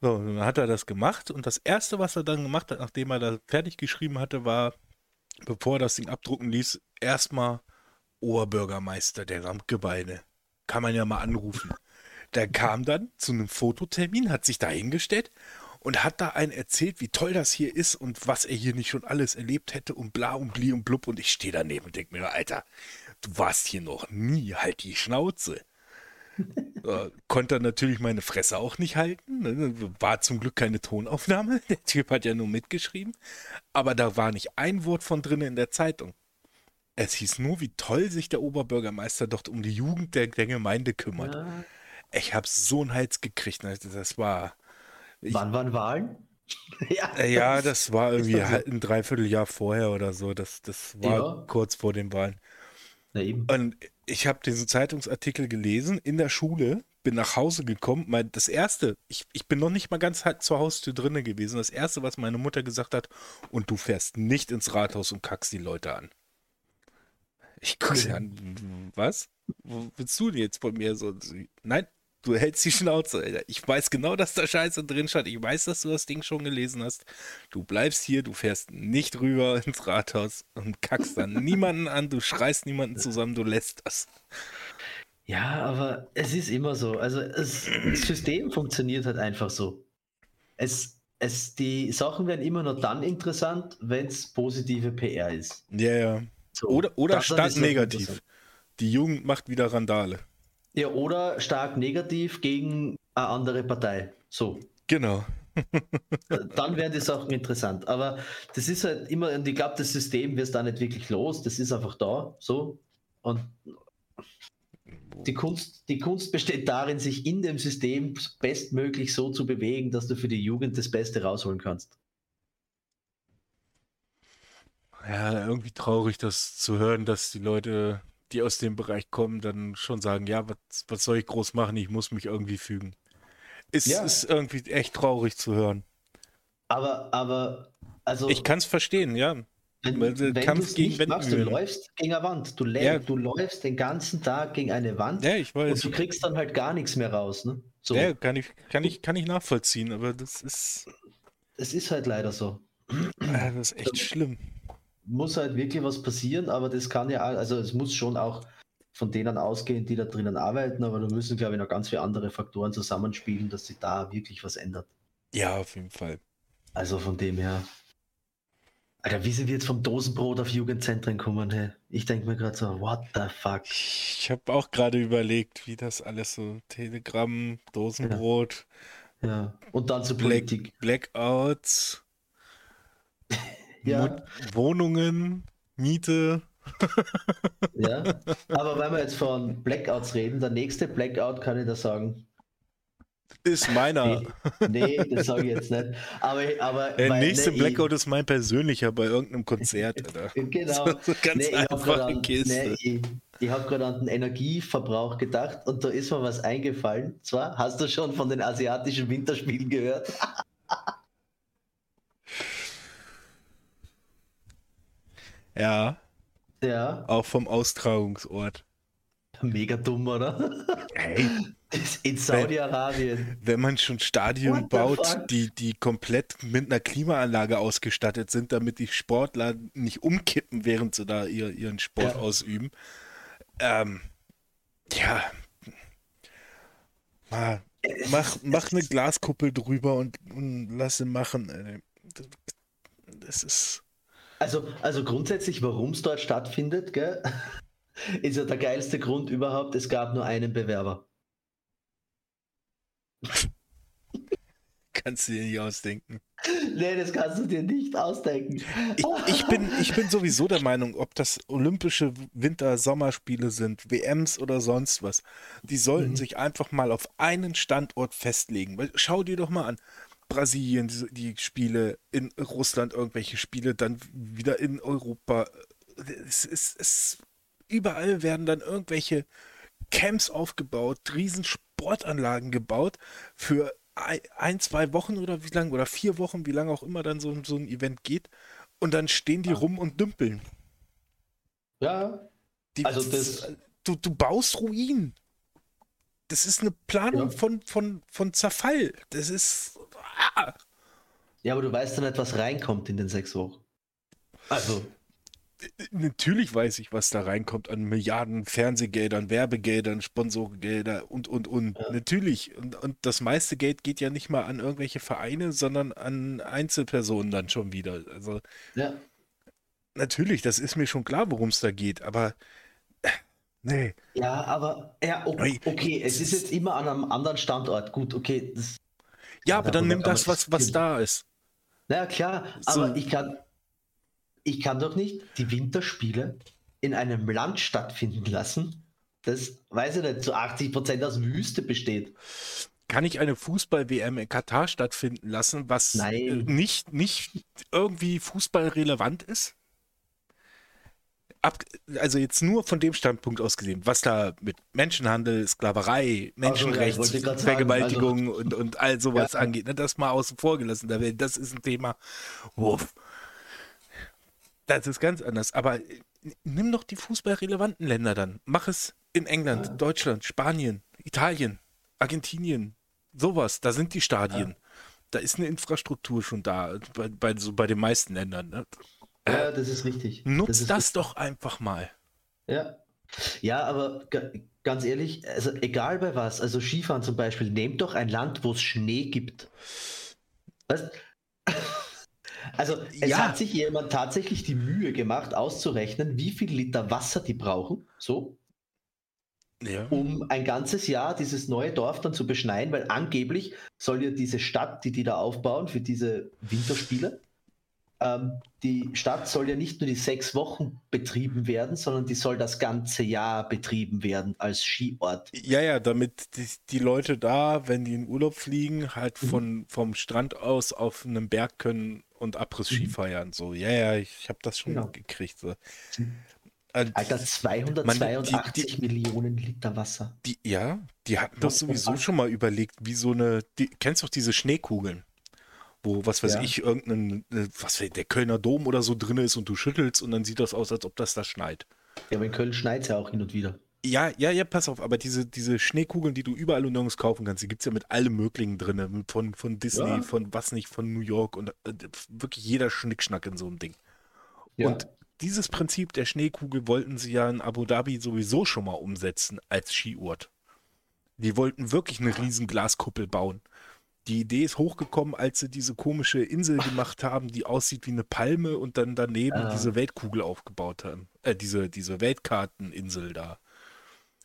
So, dann hat er das gemacht und das erste, was er dann gemacht hat, nachdem er da fertig geschrieben hatte, war, bevor er das Ding abdrucken ließ, erstmal Oberbürgermeister der Samtgebeine. Kann man ja mal anrufen. Der kam dann zu einem Fototermin, hat sich da hingestellt und hat da einen erzählt, wie toll das hier ist und was er hier nicht schon alles erlebt hätte und bla und bli und blub. Und ich stehe daneben und denke mir, Alter, du warst hier noch nie, halt die Schnauze. Äh, konnte natürlich meine Fresse auch nicht halten. Ne? War zum Glück keine Tonaufnahme. Der Typ hat ja nur mitgeschrieben. Aber da war nicht ein Wort von drin in der Zeitung. Es hieß nur, wie toll sich der Oberbürgermeister dort um die Jugend der, der Gemeinde kümmert. Ja. Ich habe so einen Hals gekriegt. Ne? Das war. Ich, Wann waren Wahlen? ja, äh, ja, das war irgendwie halt ein Dreivierteljahr vorher oder so. Das, das war ja. kurz vor den Wahlen. Und ich habe diesen Zeitungsartikel gelesen in der Schule, bin nach Hause gekommen. Mein, das erste, ich, ich bin noch nicht mal ganz halt zur Haustür drinne gewesen. Das erste, was meine Mutter gesagt hat, und du fährst nicht ins Rathaus und kackst die Leute an. Ich gucke sie an, was? Wo willst du denn jetzt von mir so? Nein, du hältst die Schnauze, Alter. Ich weiß genau, dass da Scheiße drin stand. Ich weiß, dass du das Ding schon gelesen hast. Du bleibst hier, du fährst nicht rüber ins Rathaus und kackst dann niemanden an, du schreist niemanden zusammen, du lässt das. Ja, aber es ist immer so. Also es, das System funktioniert halt einfach so. Es, es, die Sachen werden immer nur dann interessant, wenn es positive PR ist. Ja, ja. So, oder oder stark negativ. Die Jugend macht wieder Randale. Ja, oder stark negativ gegen eine andere Partei. So. Genau. Dann werden die Sachen interessant. Aber das ist halt immer, und ich glaube, das System wird da nicht wirklich los. Das ist einfach da. So. Und die Kunst, die Kunst besteht darin, sich in dem System bestmöglich so zu bewegen, dass du für die Jugend das Beste rausholen kannst ja, irgendwie traurig, das zu hören, dass die Leute, die aus dem Bereich kommen, dann schon sagen, ja, was, was soll ich groß machen? Ich muss mich irgendwie fügen. Ist, ja. ist irgendwie echt traurig zu hören. Aber, aber, also. Ich kann es verstehen, ja. Wenn, wenn Kampf du gegen nicht machst, du läufst gegen eine Wand. Du, ja. du läufst den ganzen Tag gegen eine Wand ja, ich weiß. und du kriegst dann halt gar nichts mehr raus. Ne? So. Ja, kann ich, kann, ich, kann ich nachvollziehen, aber das ist. Es ist halt leider so. Ja, das ist echt schlimm muss halt wirklich was passieren, aber das kann ja, also es muss schon auch von denen ausgehen, die da drinnen arbeiten, aber da müssen, glaube ich, noch ganz viele andere Faktoren zusammenspielen, dass sich da wirklich was ändert. Ja, auf jeden Fall. Also von dem her. Alter, wie sind wir jetzt vom Dosenbrot auf Jugendzentren kommen? Hey? Ich denke mir gerade so, what the fuck? Ich habe auch gerade überlegt, wie das alles so, Telegram, Dosenbrot. Ja, ja. und dann zu Politik. Black, Blackouts, ja. Wohnungen, Miete. ja, aber wenn wir jetzt von Blackouts reden, der nächste Blackout kann ich da sagen, ist meiner. Nee, nee das sage ich jetzt nicht. Aber, aber der nächste nee, Blackout ich, ist mein persönlicher bei irgendeinem Konzert. Oder? Genau. So ganz nee, einfache an, Kiste. Nee, ich, ich habe gerade an den Energieverbrauch gedacht und da ist mir was eingefallen. Zwar, hast du schon von den asiatischen Winterspielen gehört? Ja. Ja. Auch vom Austragungsort. Mega dumm, oder? Hey. In Saudi-Arabien. Wenn, wenn, man schon Stadien baut, die, die komplett mit einer Klimaanlage ausgestattet sind, damit die Sportler nicht umkippen, während sie da ihr, ihren Sport ja. ausüben. Ähm, ja. Mal, mach, mach eine Glaskuppel drüber und, und lass sie machen. Das ist. Also, also grundsätzlich, warum es dort stattfindet, gell? ist ja der geilste Grund überhaupt. Es gab nur einen Bewerber. kannst du dir nicht ausdenken. Nee, das kannst du dir nicht ausdenken. Ich, ich, bin, ich bin sowieso der Meinung, ob das olympische Winter-Sommerspiele sind, WMs oder sonst was, die sollten mhm. sich einfach mal auf einen Standort festlegen. Schau dir doch mal an. Brasilien, die, die Spiele, in Russland irgendwelche Spiele, dann wieder in Europa. Es ist, es, überall werden dann irgendwelche Camps aufgebaut, riesen Sportanlagen gebaut für ein, zwei Wochen oder wie lange, oder vier Wochen, wie lange auch immer dann so, so ein Event geht. Und dann stehen die ja. rum und dümpeln. Ja. Die, also das. Du, du baust Ruinen. Das ist eine Planung ja. von, von, von Zerfall. Das ist. Ah. Ja, aber du weißt dann nicht, was reinkommt in den sechs Wochen. Also natürlich weiß ich, was da reinkommt an Milliarden Fernsehgeldern, Werbegeldern, Sponsorgelder und, und, und. Ja. Natürlich. Und, und das meiste Geld geht ja nicht mal an irgendwelche Vereine, sondern an Einzelpersonen dann schon wieder. Also, ja. Natürlich, das ist mir schon klar, worum es da geht, aber. Äh, nee. Ja, aber ja, okay, okay, es ist jetzt immer an einem anderen Standort. Gut, okay. Das, ja, aber dann nimm das, was, was da ist. Naja, klar, so. aber ich kann, ich kann doch nicht die Winterspiele in einem Land stattfinden lassen, das, weiß ich nicht, zu 80 Prozent aus Wüste besteht. Kann ich eine Fußball-WM in Katar stattfinden lassen, was Nein. nicht, nicht irgendwie fußballrelevant ist? Ab, also jetzt nur von dem Standpunkt aus gesehen, was da mit Menschenhandel, Sklaverei, Menschenrechtsvergewaltigung also, und, und all sowas ja. angeht, ne, das mal außen vor gelassen. Das ist ein Thema. Wuff. Das ist ganz anders. Aber äh, nimm doch die fußballrelevanten Länder dann. Mach es in England, ja. Deutschland, Spanien, Italien, Argentinien, sowas. Da sind die Stadien. Ja. Da ist eine Infrastruktur schon da, bei, bei, so bei den meisten Ländern. Ne? Ja, das ist richtig. Nutzt das, das richtig. doch einfach mal. Ja. Ja, aber ganz ehrlich, also egal bei was, also Skifahren zum Beispiel, nehmt doch ein Land, wo es Schnee gibt. Weißt, also es ja. hat sich jemand tatsächlich die Mühe gemacht, auszurechnen, wie viel Liter Wasser die brauchen, so, ja. um ein ganzes Jahr dieses neue Dorf dann zu beschneien, weil angeblich soll ja diese Stadt, die die da aufbauen für diese Winterspiele, ähm, die Stadt soll ja nicht nur die sechs Wochen betrieben werden, sondern die soll das ganze Jahr betrieben werden als Skiort. Ja, ja, damit die, die Leute da, wenn die in Urlaub fliegen, halt mhm. von, vom Strand aus auf einem Berg können und Abriss-Ski mhm. feiern. So, ja, ja, ich habe das schon genau. gekriegt. So. Mhm. Alter, 282 man, die, die, Millionen Liter Wasser. Die, ja, die hatten das sowieso schon mal überlegt, wie so eine. Die, kennst du diese Schneekugeln? Wo, was weiß ja. ich, irgendein, äh, was weiß ich, der Kölner Dom oder so drin ist und du schüttelst und dann sieht das aus, als ob das da schneit. Ja, aber in Köln schneit es ja auch hin und wieder. Ja, ja, ja, pass auf, aber diese, diese Schneekugeln, die du überall und nirgends kaufen kannst, die gibt es ja mit allem Möglichen drin. Von, von Disney, ja. von was nicht, von New York und äh, wirklich jeder Schnickschnack in so einem Ding. Ja. Und dieses Prinzip der Schneekugel wollten sie ja in Abu Dhabi sowieso schon mal umsetzen als Skiort. Die wollten wirklich eine riesen Glaskuppel bauen. Die Idee ist hochgekommen, als sie diese komische Insel gemacht haben, die aussieht wie eine Palme und dann daneben ah. diese Weltkugel aufgebaut haben. Äh, diese, diese Weltkarteninsel da.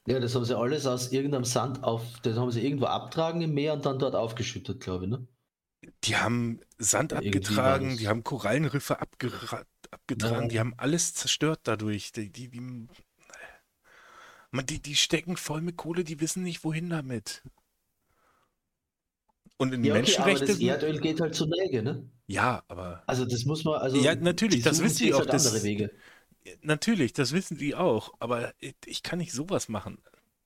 Ja, das haben sie alles aus irgendeinem Sand auf, das haben sie irgendwo abtragen im Meer und dann dort aufgeschüttet, glaube ich, ne? Die haben Sand abgetragen, die haben Korallenriffe abgetragen, ja. die haben alles zerstört dadurch. Die, die, die, man, die, die stecken voll mit Kohle, die wissen nicht, wohin damit. Und in ja, okay, Menschenrechte. Aber das Erdöl geht halt zu Näge, ne? Ja, aber. Also das muss man. Also ja, natürlich, das wissen die auch. Halt das, Wege. Natürlich, das wissen die auch. Aber ich kann nicht sowas machen.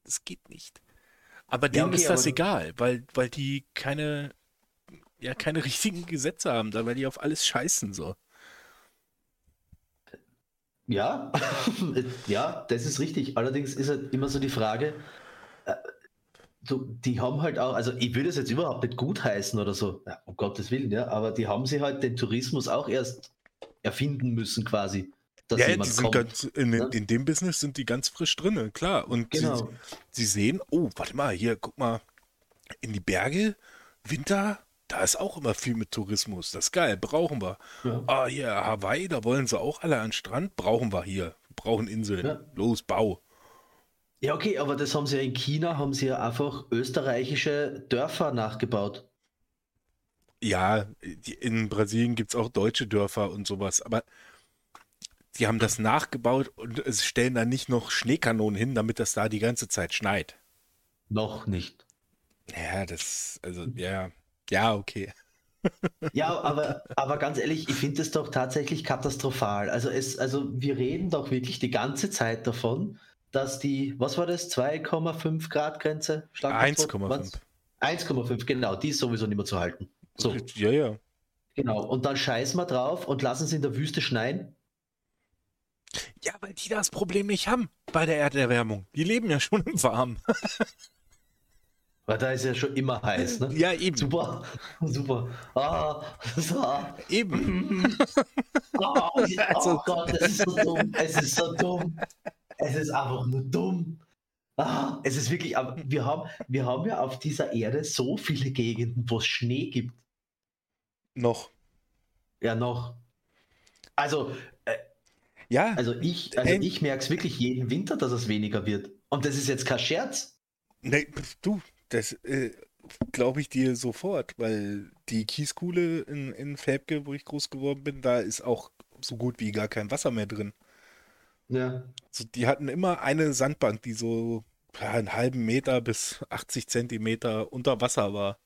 Das geht nicht. Aber denen ja, okay, ist das egal, weil, weil die keine, ja, keine richtigen Gesetze haben, weil die auf alles scheißen so. Ja, ja, das ist richtig. Allerdings ist halt immer so die Frage, so, die haben halt auch, also ich würde es jetzt überhaupt nicht gut heißen oder so, ja, um Gottes Willen, ja, aber die haben sie halt den Tourismus auch erst erfinden müssen quasi. ja, die sind ganz, in, ja? in, dem Business sind die ganz frisch drin, klar. Und genau. sie, sie sehen, oh, warte mal, hier, guck mal, in die Berge, Winter, da ist auch immer viel mit Tourismus. Das ist geil, brauchen wir. Ja. Ah, hier, Hawaii, da wollen sie auch alle an den Strand, brauchen wir hier. Brauchen Inseln. Ja. Los, Bau. Ja, okay, aber das haben sie ja in China, haben sie ja einfach österreichische Dörfer nachgebaut. Ja, in Brasilien gibt es auch deutsche Dörfer und sowas, aber sie haben das nachgebaut und stellen da nicht noch Schneekanonen hin, damit das da die ganze Zeit schneit. Noch nicht. Ja, das, also, ja, ja, okay. ja, aber, aber ganz ehrlich, ich finde es doch tatsächlich katastrophal. Also, es, also wir reden doch wirklich die ganze Zeit davon, dass die, was war das, 2,5 Grad Grenze? 1,5. 1,5, genau, die ist sowieso nicht mehr zu halten. So. Ja, ja. Genau, und dann scheißen wir drauf und lassen sie in der Wüste schneien. Ja, weil die das Problem nicht haben bei der Erderwärmung. Die leben ja schon im Warmen. Weil da ist ja schon immer heiß, ne? Ja, eben. Super, super. Ah, so. Eben. oh, oh Gott, es ist so dumm. Es ist so dumm. Es ist einfach nur dumm. Ah, es ist wirklich, aber wir haben, wir haben ja auf dieser Erde so viele Gegenden, wo es Schnee gibt. Noch. Ja, noch. Also, äh, ja. Also ich, also ich merke es wirklich jeden Winter, dass es weniger wird. Und das ist jetzt kein Scherz. Nee, du, das äh, glaube ich dir sofort, weil die Kieskuhle in, in Fäbke, wo ich groß geworden bin, da ist auch so gut wie gar kein Wasser mehr drin. Ja. Also die hatten immer eine Sandbank, die so ja, einen halben Meter bis 80 Zentimeter unter Wasser war.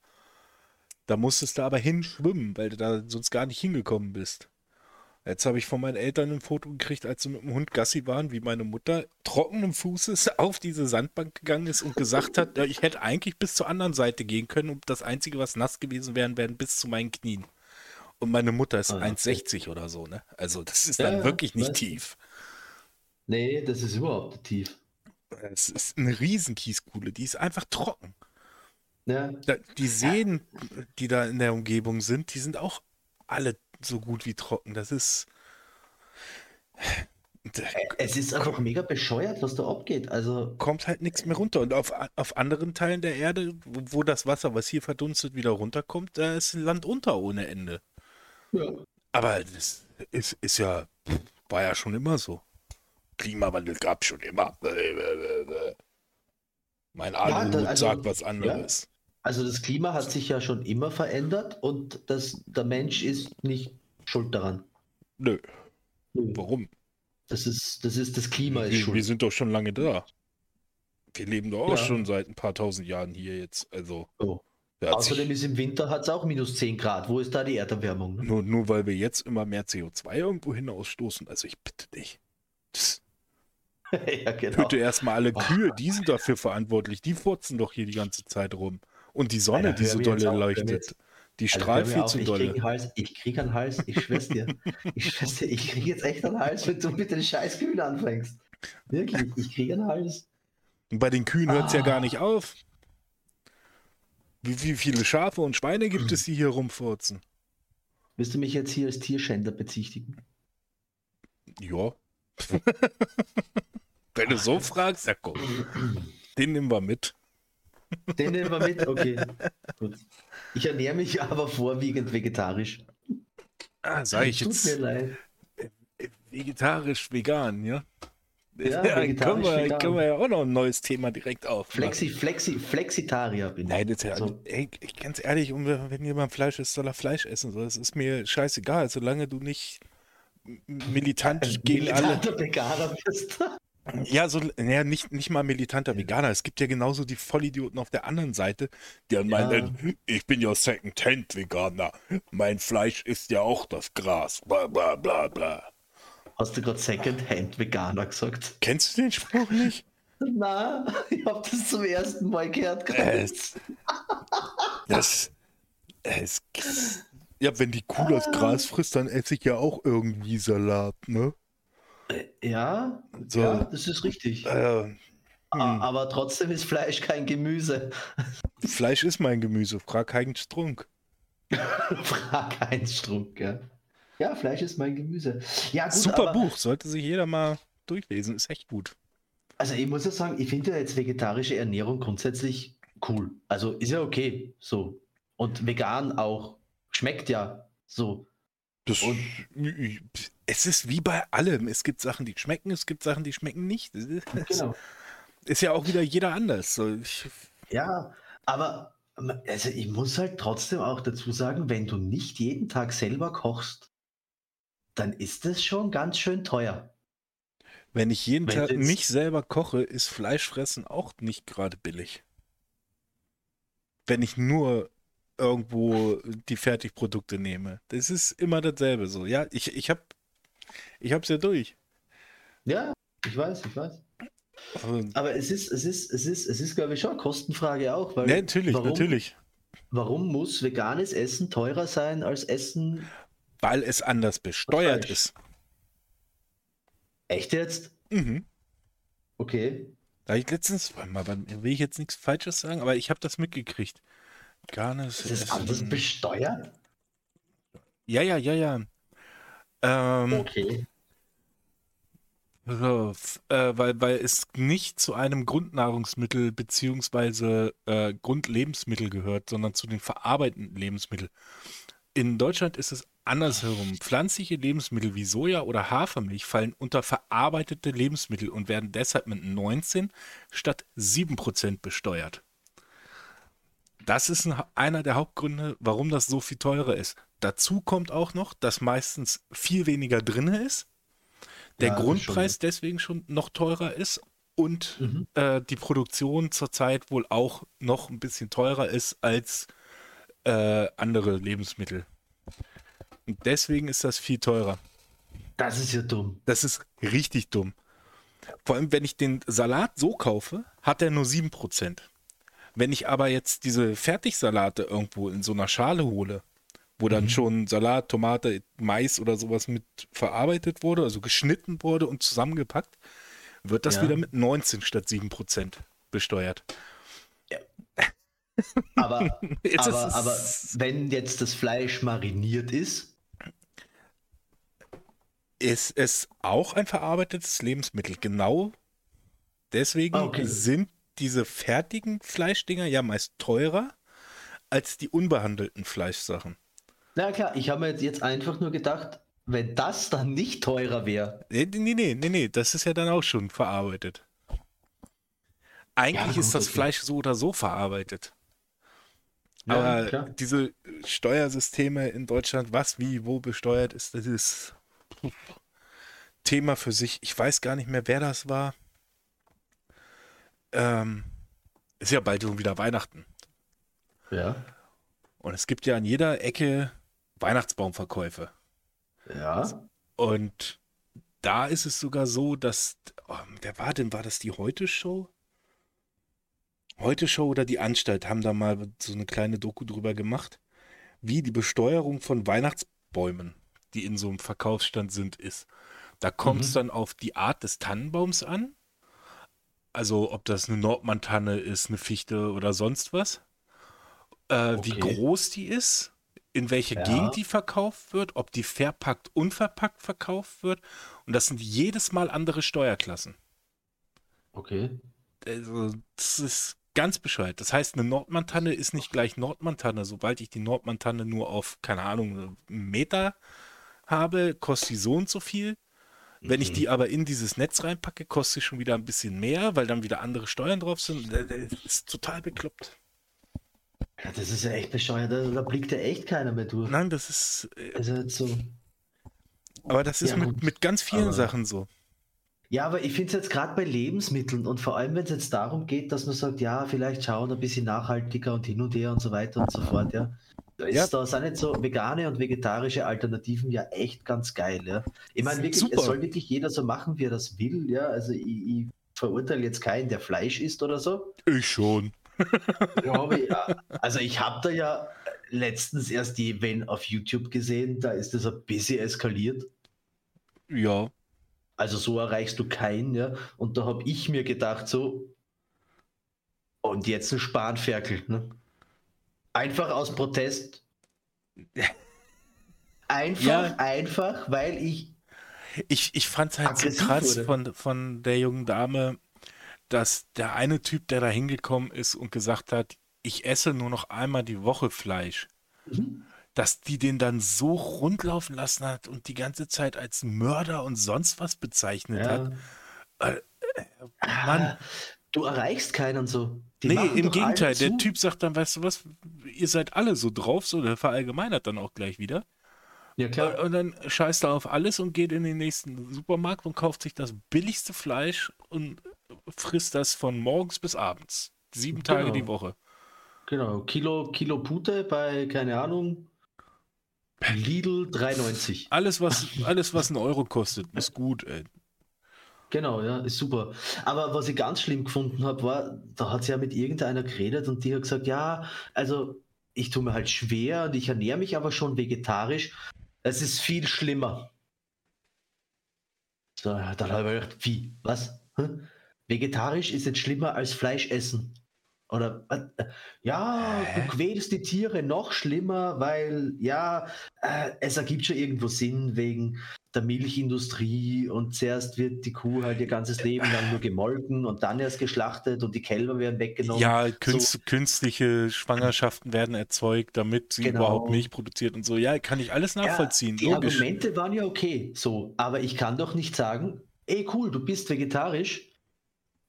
Da musstest du aber hinschwimmen, weil du da sonst gar nicht hingekommen bist. Jetzt habe ich von meinen Eltern ein Foto gekriegt, als sie mit dem Hund Gassi waren, wie meine Mutter trockenen Fußes auf diese Sandbank gegangen ist und gesagt hat, ich hätte eigentlich bis zur anderen Seite gehen können und das Einzige, was nass gewesen wäre, wären bis zu meinen Knien. Und meine Mutter ist ah, 1,60 oder so, ne? Also das ist ja, dann wirklich nicht tief. Nee, das ist überhaupt tief. Es ist eine Riesenkieskuhle, die ist einfach trocken. Ja. Die Seen, die da in der Umgebung sind, die sind auch alle so gut wie trocken. Das ist. Es ist einfach mega bescheuert, was da abgeht. Also kommt halt nichts mehr runter. Und auf, auf anderen Teilen der Erde, wo, wo das Wasser, was hier verdunstet, wieder runterkommt, da ist Land unter ohne Ende. Ja. Aber das ist, ist ja, war ja schon immer so. Klimawandel gab schon immer. Mein Aluhut ja, also, sagt was anderes. Ja. Also das Klima hat sich ja schon immer verändert und das, der Mensch ist nicht schuld daran. Nö. Nö. Warum? Das ist, das ist das Klima ist wir, schuld. Wir sind doch schon lange da. Wir leben doch auch ja. schon seit ein paar tausend Jahren hier jetzt. Also. Oh. Außerdem ist im Winter hat es auch minus 10 Grad. Wo ist da die Erderwärmung? Ne? Nur, nur weil wir jetzt immer mehr CO2 irgendwo hinausstoßen. Also ich bitte dich. Das ja, genau. Töte erstmal alle Kühe, die sind dafür verantwortlich. Die furzen doch hier die ganze Zeit rum. Und die Sonne, Alter, die so dolle leuchtet. Die also strahlt viel auf, zu dolle. Krieg Hals, ich krieg einen Hals, ich schwör's dir. ich schwör's dir, ich krieg jetzt echt einen Hals, wenn du mit den scheiß Kühen anfängst. Wirklich, ich krieg einen Hals. Und bei den Kühen hört es ah. ja gar nicht auf. Wie, wie viele Schafe und Schweine gibt es, die hier rumfurzen? Willst du mich jetzt hier als Tierschänder bezichtigen? Ja. Wenn du so fragst, ja komm. Den nehmen wir mit. Den nehmen wir mit? Okay. Gut. Ich ernähre mich aber vorwiegend vegetarisch. Ah, sag ich Tut jetzt. Tut mir leid. Vegetarisch, vegan, ja? Ja, ja können, wir, können wir ja auch noch ein neues Thema direkt auf. Flexi, Flexi, Flexitarier bin ich. Nein, das ja, so. ey, ganz ehrlich, wenn jemand Fleisch isst, soll er Fleisch essen. So, das ist mir scheißegal, solange du nicht militant gegen alle. Veganer bist. Ja, so, naja, nicht, nicht mal militanter ja. Veganer. Es gibt ja genauso die Vollidioten auf der anderen Seite, die dann ja. meinen, ich bin ja Second-Hand-Veganer. Mein Fleisch ist ja auch das Gras. Bla bla bla bla. Hast du gerade Second-Hand-Veganer gesagt? Kennst du den Spruch nicht? Na, ich habe das zum ersten Mal gehört. Äh, das, es, ja, wenn die Kuh das Gras frisst, dann esse ich ja auch irgendwie Salat, ne? Äh, ja, so, ja das ist richtig. Äh, hm. Aber trotzdem ist Fleisch kein Gemüse. Fleisch ist mein Gemüse. Frag Heinz Strunk. Frag Heinz Strunk, ja. Ja, Fleisch ist mein Gemüse. Ja, gut, Super aber, Buch, sollte sich jeder mal durchlesen, ist echt gut. Also ich muss ja sagen, ich finde ja jetzt vegetarische Ernährung grundsätzlich cool. Also ist ja okay, so. Und vegan auch. Schmeckt ja so. Das, und, es ist wie bei allem. Es gibt Sachen, die schmecken, es gibt Sachen, die schmecken nicht. Genau. Ist ja auch wieder jeder anders. So, ich, ja, aber also ich muss halt trotzdem auch dazu sagen, wenn du nicht jeden Tag selber kochst, dann ist das schon ganz schön teuer. Wenn ich jeden wenn Tag nicht selber koche, ist Fleischfressen auch nicht gerade billig. Wenn ich nur irgendwo die Fertigprodukte nehme. Das ist immer dasselbe so. Ja, ich, ich habe ich hab's ja durch. Ja, ich weiß, ich weiß. Aber es ist, es ist, es ist, es ist, glaube ich, schon eine Kostenfrage auch. Weil ja, natürlich, warum, natürlich. Warum muss veganes Essen teurer sein als Essen? Weil es anders besteuert ist. Echt jetzt? Mhm. Okay. Da ich letztens, mal, will ich jetzt nichts Falsches sagen, aber ich habe das mitgekriegt. Garnes. Ist das alles besteuert? Ja, ja, ja, ja. Ähm, okay. So, äh, weil, weil es nicht zu einem Grundnahrungsmittel beziehungsweise äh, Grundlebensmittel gehört, sondern zu den verarbeitenden Lebensmitteln. In Deutschland ist es andersherum. Pflanzliche Lebensmittel wie Soja oder Hafermilch fallen unter verarbeitete Lebensmittel und werden deshalb mit 19 statt 7% besteuert. Das ist ein, einer der Hauptgründe, warum das so viel teurer ist. Dazu kommt auch noch, dass meistens viel weniger drin ist, der ja, Grundpreis schon, deswegen schon noch teurer ist und mhm. äh, die Produktion zurzeit wohl auch noch ein bisschen teurer ist als äh, andere Lebensmittel. Und deswegen ist das viel teurer. Das ist ja dumm. Das ist richtig dumm. Vor allem, wenn ich den Salat so kaufe, hat er nur 7%. Wenn ich aber jetzt diese Fertigsalate irgendwo in so einer Schale hole, wo dann mhm. schon Salat, Tomate, Mais oder sowas mit verarbeitet wurde, also geschnitten wurde und zusammengepackt, wird das ja. wieder mit 19 statt 7 Prozent besteuert. Ja. Aber, aber, aber wenn jetzt das Fleisch mariniert ist, ist es auch ein verarbeitetes Lebensmittel. Genau deswegen ah, okay. sind diese fertigen Fleischdinger ja meist teurer als die unbehandelten Fleischsachen. Na klar, ich habe mir jetzt einfach nur gedacht, wenn das dann nicht teurer wäre. Nee, nee, nee, nee, nee, das ist ja dann auch schon verarbeitet. Eigentlich ja, ist das okay. Fleisch so oder so verarbeitet. Ja, Aber klar. diese Steuersysteme in Deutschland, was wie wo besteuert ist, das ist Thema für sich. Ich weiß gar nicht mehr, wer das war. Ähm, ist ja bald wieder Weihnachten. Ja. Und es gibt ja an jeder Ecke Weihnachtsbaumverkäufe. Ja. Und da ist es sogar so, dass, oh, wer war denn, war das die Heute-Show? Heute-Show oder die Anstalt haben da mal so eine kleine Doku drüber gemacht, wie die Besteuerung von Weihnachtsbäumen, die in so einem Verkaufsstand sind, ist. Da kommt es mhm. dann auf die Art des Tannenbaums an. Also ob das eine Nordmantanne ist, eine Fichte oder sonst was. Äh, okay. Wie groß die ist, in welche ja. Gegend die verkauft wird, ob die verpackt, unverpackt verkauft wird. Und das sind jedes Mal andere Steuerklassen. Okay. Also, das ist Ganz bescheuert. Das heißt, eine Nordmantanne ist nicht gleich Nordmantanne. Sobald ich die Nordmantanne nur auf, keine Ahnung, einen Meter habe, kostet sie so und so viel. Wenn ich mhm. die aber in dieses Netz reinpacke, kostet sie schon wieder ein bisschen mehr, weil dann wieder andere Steuern drauf sind. Das ist total bekloppt. Ja, das ist ja echt bescheuert. Da blickt ja echt keiner mehr durch. Nein, das ist. Äh, also so. Aber das ist ja, mit, mit ganz vielen aber, Sachen so. Ja, aber ich finde es jetzt gerade bei Lebensmitteln und vor allem, wenn es jetzt darum geht, dass man sagt, ja, vielleicht schauen ein bisschen nachhaltiger und hin und her und so weiter und so fort, ja. Da, ist, ja. da sind jetzt so vegane und vegetarische Alternativen ja echt ganz geil, ja. Ich meine, wirklich, Super. es soll wirklich jeder so machen, wie er das will, ja. Also ich, ich verurteile jetzt keinen, der Fleisch isst oder so. Ich schon. ja, also ich habe da ja letztens erst die Wenn auf YouTube gesehen, da ist das ein bisschen eskaliert. Ja. Also so erreichst du keinen, ja. Und da habe ich mir gedacht, so, und jetzt ein Spanferkel, ne? Einfach aus Protest. Einfach, ja. einfach, weil ich. Ich, ich fand es halt so krass von, von der jungen Dame, dass der eine Typ, der da hingekommen ist und gesagt hat, ich esse nur noch einmal die Woche Fleisch. Mhm dass die den dann so rundlaufen lassen hat und die ganze Zeit als Mörder und sonst was bezeichnet ja. hat. Äh, äh, Mann. Du erreichst keinen so. Die nee, im Gegenteil. Der. Typ sagt dann, weißt du was, ihr seid alle so drauf, so der verallgemeinert dann auch gleich wieder. Ja, klar. Und dann scheißt er auf alles und geht in den nächsten Supermarkt und kauft sich das billigste Fleisch und frisst das von morgens bis abends. Sieben Tage genau. die Woche. Genau, Kilo, Kilo Pute bei, keine Ahnung, Lidl 3,90. Alles was, alles, was ein Euro kostet, ist gut, ey. Genau, ja, ist super. Aber was ich ganz schlimm gefunden habe, war, da hat sie ja mit irgendeiner geredet und die hat gesagt, ja, also ich tue mir halt schwer und ich ernähre mich aber schon vegetarisch. Es ist viel schlimmer. So, dann habe ich gedacht, wie? Was? Hm? Vegetarisch ist jetzt schlimmer als Fleisch essen. Oder äh, ja, Hä? du quälst die Tiere noch schlimmer, weil ja, äh, es ergibt schon irgendwo Sinn wegen der Milchindustrie und zuerst wird die Kuh halt ihr ganzes Leben lang nur gemolken und dann erst geschlachtet und die Kälber werden weggenommen. Ja, künst, so. künstliche Schwangerschaften werden erzeugt, damit sie genau. überhaupt Milch produziert und so. Ja, kann ich alles nachvollziehen. Ja, die logisch. Argumente waren ja okay, so, aber ich kann doch nicht sagen, ey cool, du bist vegetarisch,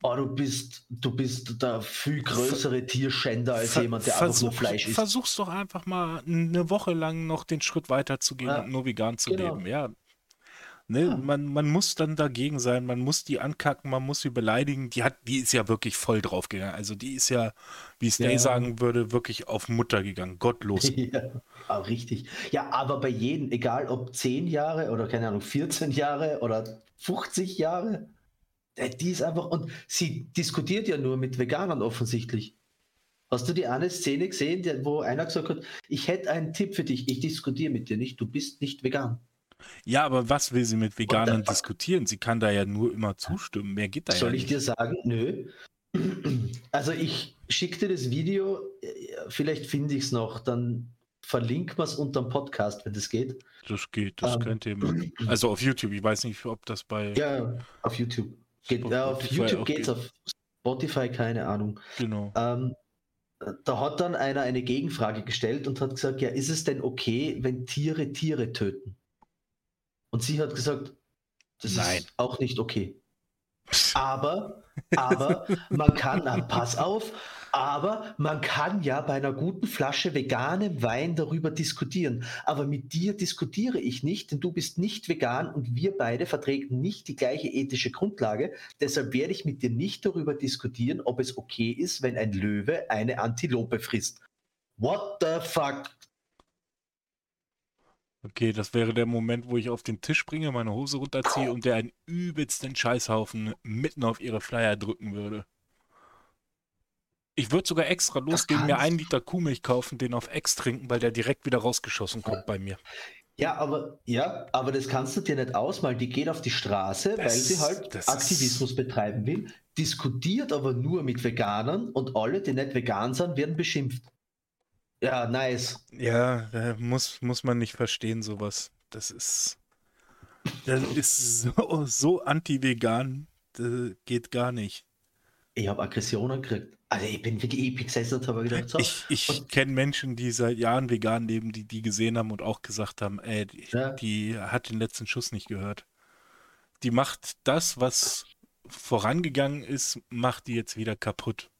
Oh, du bist, du bist der viel größere Tierschänder als Ver jemand, der versuch, einfach nur Fleisch isst. Versuch's doch einfach mal eine Woche lang noch den Schritt weiter zu gehen ja. und nur vegan zu genau. leben. Ja. Ne, ja. Man, man muss dann dagegen sein, man muss die ankacken, man muss sie beleidigen. Die hat, die ist ja wirklich voll drauf gegangen. Also die ist ja, wie es ja. Sagen würde, wirklich auf Mutter gegangen. Gottlos. Ja, auch richtig. Ja, aber bei jedem, egal ob 10 Jahre oder keine Ahnung, 14 Jahre oder 50 Jahre, die ist einfach, und sie diskutiert ja nur mit Veganern offensichtlich. Hast du die eine Szene gesehen, wo einer gesagt hat, ich hätte einen Tipp für dich, ich diskutiere mit dir nicht, du bist nicht vegan. Ja, aber was will sie mit Veganern diskutieren? Sie kann da ja nur immer zustimmen. Mehr geht da Soll ja ich dir sagen? Nö. Also ich schicke dir das Video, vielleicht finde ich es noch, dann verlinken wir es unter dem Podcast, wenn das geht. Das geht, das ähm, kein Thema. Also auf YouTube, ich weiß nicht, ob das bei. Ja, auf YouTube. Geht, ja, auf YouTube geht es, auf Spotify keine Ahnung. Genau. Ähm, da hat dann einer eine Gegenfrage gestellt und hat gesagt, ja, ist es denn okay, wenn Tiere Tiere töten? Und sie hat gesagt, das Nein. ist auch nicht okay. Aber, aber man kann, na, pass auf, aber man kann ja bei einer guten Flasche veganem Wein darüber diskutieren. Aber mit dir diskutiere ich nicht, denn du bist nicht vegan und wir beide vertreten nicht die gleiche ethische Grundlage. Deshalb werde ich mit dir nicht darüber diskutieren, ob es okay ist, wenn ein Löwe eine Antilope frisst. What the fuck? Okay, das wäre der Moment, wo ich auf den Tisch springe, meine Hose runterziehe und der einen übelsten Scheißhaufen mitten auf ihre Flyer drücken würde. Ich würde sogar extra losgehen, mir einen Liter Kuhmilch kaufen, den auf Ex trinken, weil der direkt wieder rausgeschossen kommt bei mir. Ja, aber ja, aber das kannst du dir nicht ausmalen. Die geht auf die Straße, das, weil sie halt Aktivismus betreiben will, diskutiert aber nur mit Veganern und alle, die nicht vegan sind, werden beschimpft. Ja, nice. Ja, muss, muss man nicht verstehen, sowas. Das ist. Das ist so, so anti-vegan. Das geht gar nicht. ich habe Aggressionen gekriegt. Also ich bin wirklich und habe gedacht, so. Ich, ich kenne Menschen, die seit Jahren vegan leben, die die gesehen haben und auch gesagt haben, ey, die, ja. die hat den letzten Schuss nicht gehört. Die macht das, was vorangegangen ist, macht die jetzt wieder kaputt.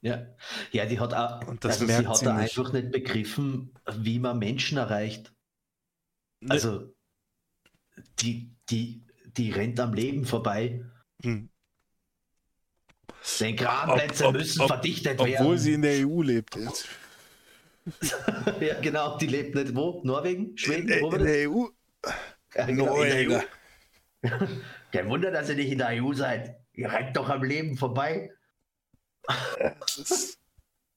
Ja, ja die hat, auch, und das also sie hat einfach nicht begriffen, wie man Menschen erreicht. Ne. Also die, die, die rennt am Leben vorbei. Hm. Den Grabenplätze ob, müssen ob, verdichtet obwohl werden. Obwohl sie in der EU lebt jetzt. ja, genau, die lebt nicht wo? Norwegen? Schweden? In, wo in der EU? Ja, genau, Norwegen. Kein Wunder, dass ihr nicht in der EU seid. Ihr rennt doch am Leben vorbei.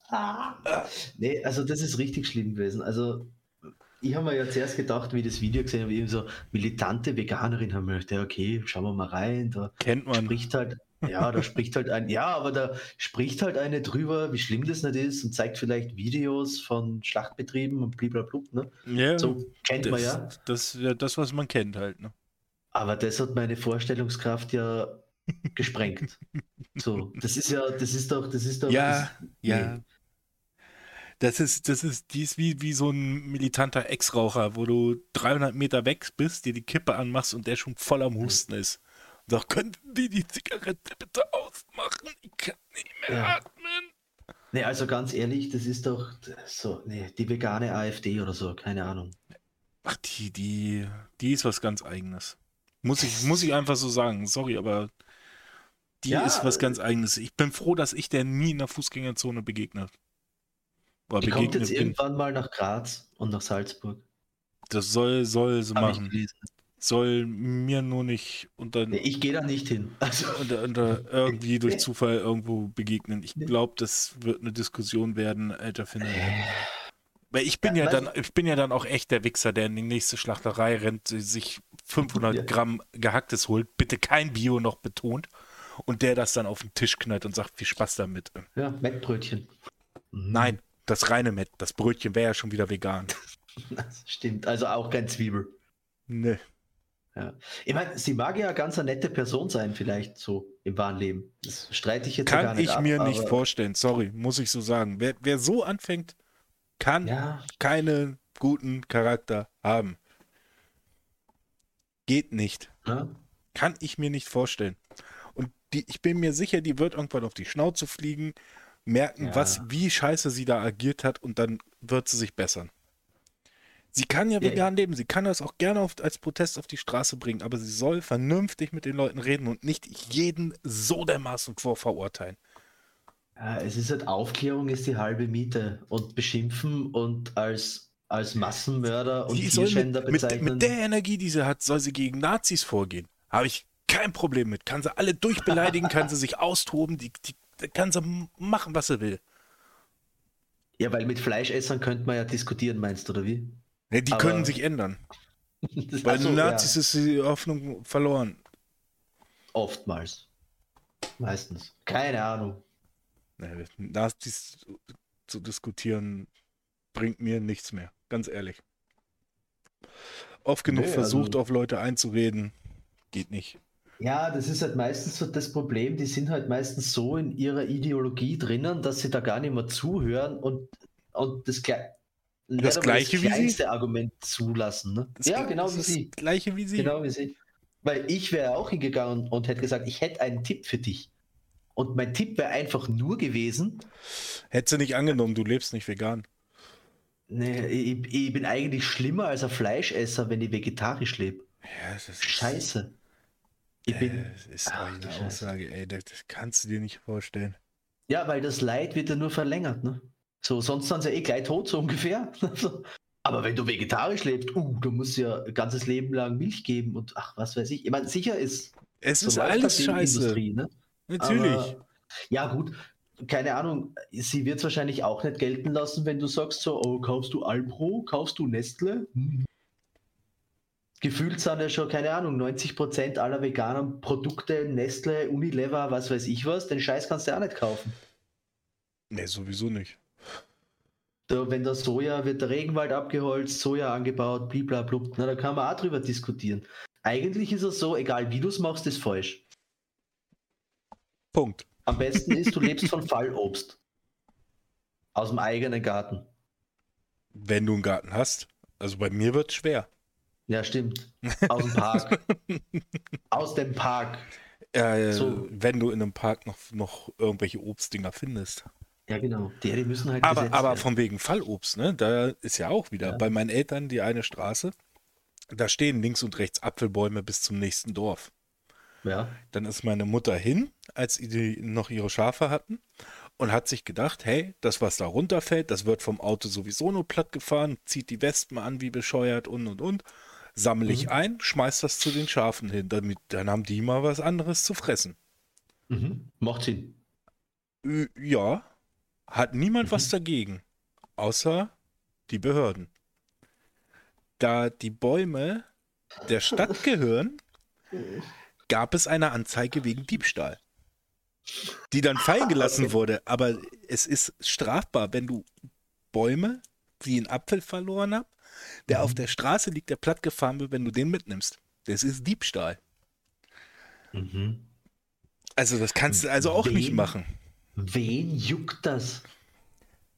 ah. Nee, also das ist richtig schlimm gewesen. Also ich habe mir ja zuerst gedacht, wie ich das Video gesehen habe, eben so militante Veganerin haben gedacht, okay, schauen wir mal rein. Da Kennt man. Spricht halt, ja, da spricht halt ein, ja, aber da spricht halt eine drüber, wie schlimm das nicht ist und zeigt vielleicht Videos von Schlachtbetrieben und blablabla. Ne? Ja, so kennt das, man ja. Das ist das, was man kennt halt. Ne? Aber das hat meine Vorstellungskraft ja gesprengt. so, das ist ja, das ist doch, das ist doch. Ja, das, ja. Nee. Das ist, das ist, die ist wie, wie so ein militanter Ex-Raucher, wo du 300 Meter weg bist, dir die Kippe anmachst und der schon voll am Husten ist. Sagt, könnten die die Zigarette bitte ausmachen? Ich kann nicht mehr ja. atmen. Nee, also ganz ehrlich, das ist doch so, nee, die vegane AfD oder so, keine Ahnung. Ach, die, die, die ist was ganz Eigenes. Muss ich, muss ich einfach so sagen. Sorry, aber die ja, ist was ganz Eigenes. Ich bin froh, dass ich der nie in der Fußgängerzone begegnet. War die kommt jetzt bin. irgendwann mal nach Graz und nach Salzburg. Das soll, soll so Hab machen. Soll mir nur nicht unter. Nee, ich gehe da nicht hin. Also. Unter, unter irgendwie durch Zufall irgendwo begegnen. Ich glaube, das wird eine Diskussion werden, alter Finde. Weil ich bin ja, ja dann, ich bin ja dann auch echt der Wichser, der in die nächste Schlachterei rennt, sich 500 ja. Gramm Gehacktes holt, bitte kein Bio noch betont, und der das dann auf den Tisch knallt und sagt, viel Spaß damit. Ja, Mettbrötchen. Nein, das reine Mett. Das Brötchen wäre ja schon wieder vegan. Das stimmt, also auch kein Zwiebel. Nee. Ja. Ich meine, sie mag ja ganz eine nette Person sein, vielleicht so im wahren Leben. Das streite ich jetzt Kann gar nicht ich ab, mir nicht vorstellen, sorry, muss ich so sagen. Wer, wer so anfängt, kann ja. keinen guten Charakter haben. Geht nicht. Ja. Kann ich mir nicht vorstellen. Und die, ich bin mir sicher, die wird irgendwann auf die Schnauze fliegen, merken, was, wie scheiße sie da agiert hat und dann wird sie sich bessern. Sie kann ja vegan leben, sie kann das auch gerne auf, als Protest auf die Straße bringen, aber sie soll vernünftig mit den Leuten reden und nicht jeden so dermaßen vorverurteilen. Ja, es ist halt Aufklärung ist die halbe Miete und beschimpfen und als, als Massenmörder und Tierschänder bezeichnen. Mit, mit der Energie, die sie hat, soll sie gegen Nazis vorgehen. Habe ich kein Problem mit. Kann sie alle durchbeleidigen, kann sie sich austoben, die, die kann sie machen, was sie will. Ja, weil mit Fleischessern könnte man ja diskutieren, meinst du, oder wie? Ja, die Aber können sich ändern. Bei den Nazis ja. ist die Hoffnung verloren. Oftmals. Meistens. Keine Ahnung. Nazis zu diskutieren bringt mir nichts mehr, ganz ehrlich. Oft genug nee, versucht, also, auf Leute einzureden, geht nicht. Ja, das ist halt meistens so das Problem, die sind halt meistens so in ihrer Ideologie drinnen, dass sie da gar nicht mehr zuhören und, und das, das gleiche das wie sie Argument zulassen. Ne? ja, genau wie sie. gleiche wie sie. Genau wie sie. Weil ich wäre auch hingegangen und hätte gesagt, ich hätte einen Tipp für dich. Und mein Tipp wäre einfach nur gewesen. Hättest du nicht angenommen, du lebst nicht vegan. Nee, ich, ich bin eigentlich schlimmer als ein Fleischesser, wenn ich vegetarisch lebe. Ja, das ist Scheiße. Ich bin. Das ist ach, eine Aussage, ey, das, das, kannst du dir nicht vorstellen. Ja, weil das Leid wird ja nur verlängert, ne? So, sonst sind sie ja eh gleich tot, so ungefähr. Aber wenn du vegetarisch lebst, uh, du musst ja ein ganzes Leben lang Milch geben und ach, was weiß ich. Ich meine, sicher ist. Es so ist alles scheiße. Industrie, ne? Natürlich. Aber, ja, gut, keine Ahnung, sie wird es wahrscheinlich auch nicht gelten lassen, wenn du sagst so, oh, kaufst du Alpro, kaufst du Nestle? Hm. Gefühlt sind ja schon, keine Ahnung, 90% aller veganen Produkte, Nestle, Unilever, was weiß ich was, den Scheiß kannst du auch nicht kaufen. Nee, sowieso nicht. Da, wenn der Soja, wird der Regenwald abgeholzt, Soja angebaut, blablabla, na, da kann man auch drüber diskutieren. Eigentlich ist es so, egal wie du es machst, ist falsch. Punkt. Am besten ist, du lebst von Fallobst. Aus dem eigenen Garten. Wenn du einen Garten hast. Also bei mir wird es schwer. Ja, stimmt. Aus dem Park. Aus dem Park. Äh, so. Wenn du in einem Park noch, noch irgendwelche Obstdinger findest. Ja, genau. Die, die müssen halt. Aber, aber werden. von wegen Fallobst, ne? Da ist ja auch wieder ja. bei meinen Eltern die eine Straße. Da stehen links und rechts Apfelbäume bis zum nächsten Dorf. Ja. Dann ist meine Mutter hin, als die noch ihre Schafe hatten und hat sich gedacht, hey, das, was da runterfällt, das wird vom Auto sowieso nur platt gefahren, zieht die Wespen an wie bescheuert und und und. Sammle ich mhm. ein, schmeiß das zu den Schafen hin, damit dann haben die mal was anderes zu fressen. Mhm. Macht Sinn. Ja, hat niemand mhm. was dagegen, außer die Behörden. Da die Bäume der Stadt gehören, gab es eine Anzeige wegen Diebstahl, die dann fallen gelassen wurde. Aber es ist strafbar, wenn du Bäume, die einen Apfel verloren haben, der mhm. auf der Straße liegt, der platt gefahren wird, wenn du den mitnimmst. Das ist Diebstahl. Mhm. Also das kannst du also auch wen, nicht machen. Wen juckt das?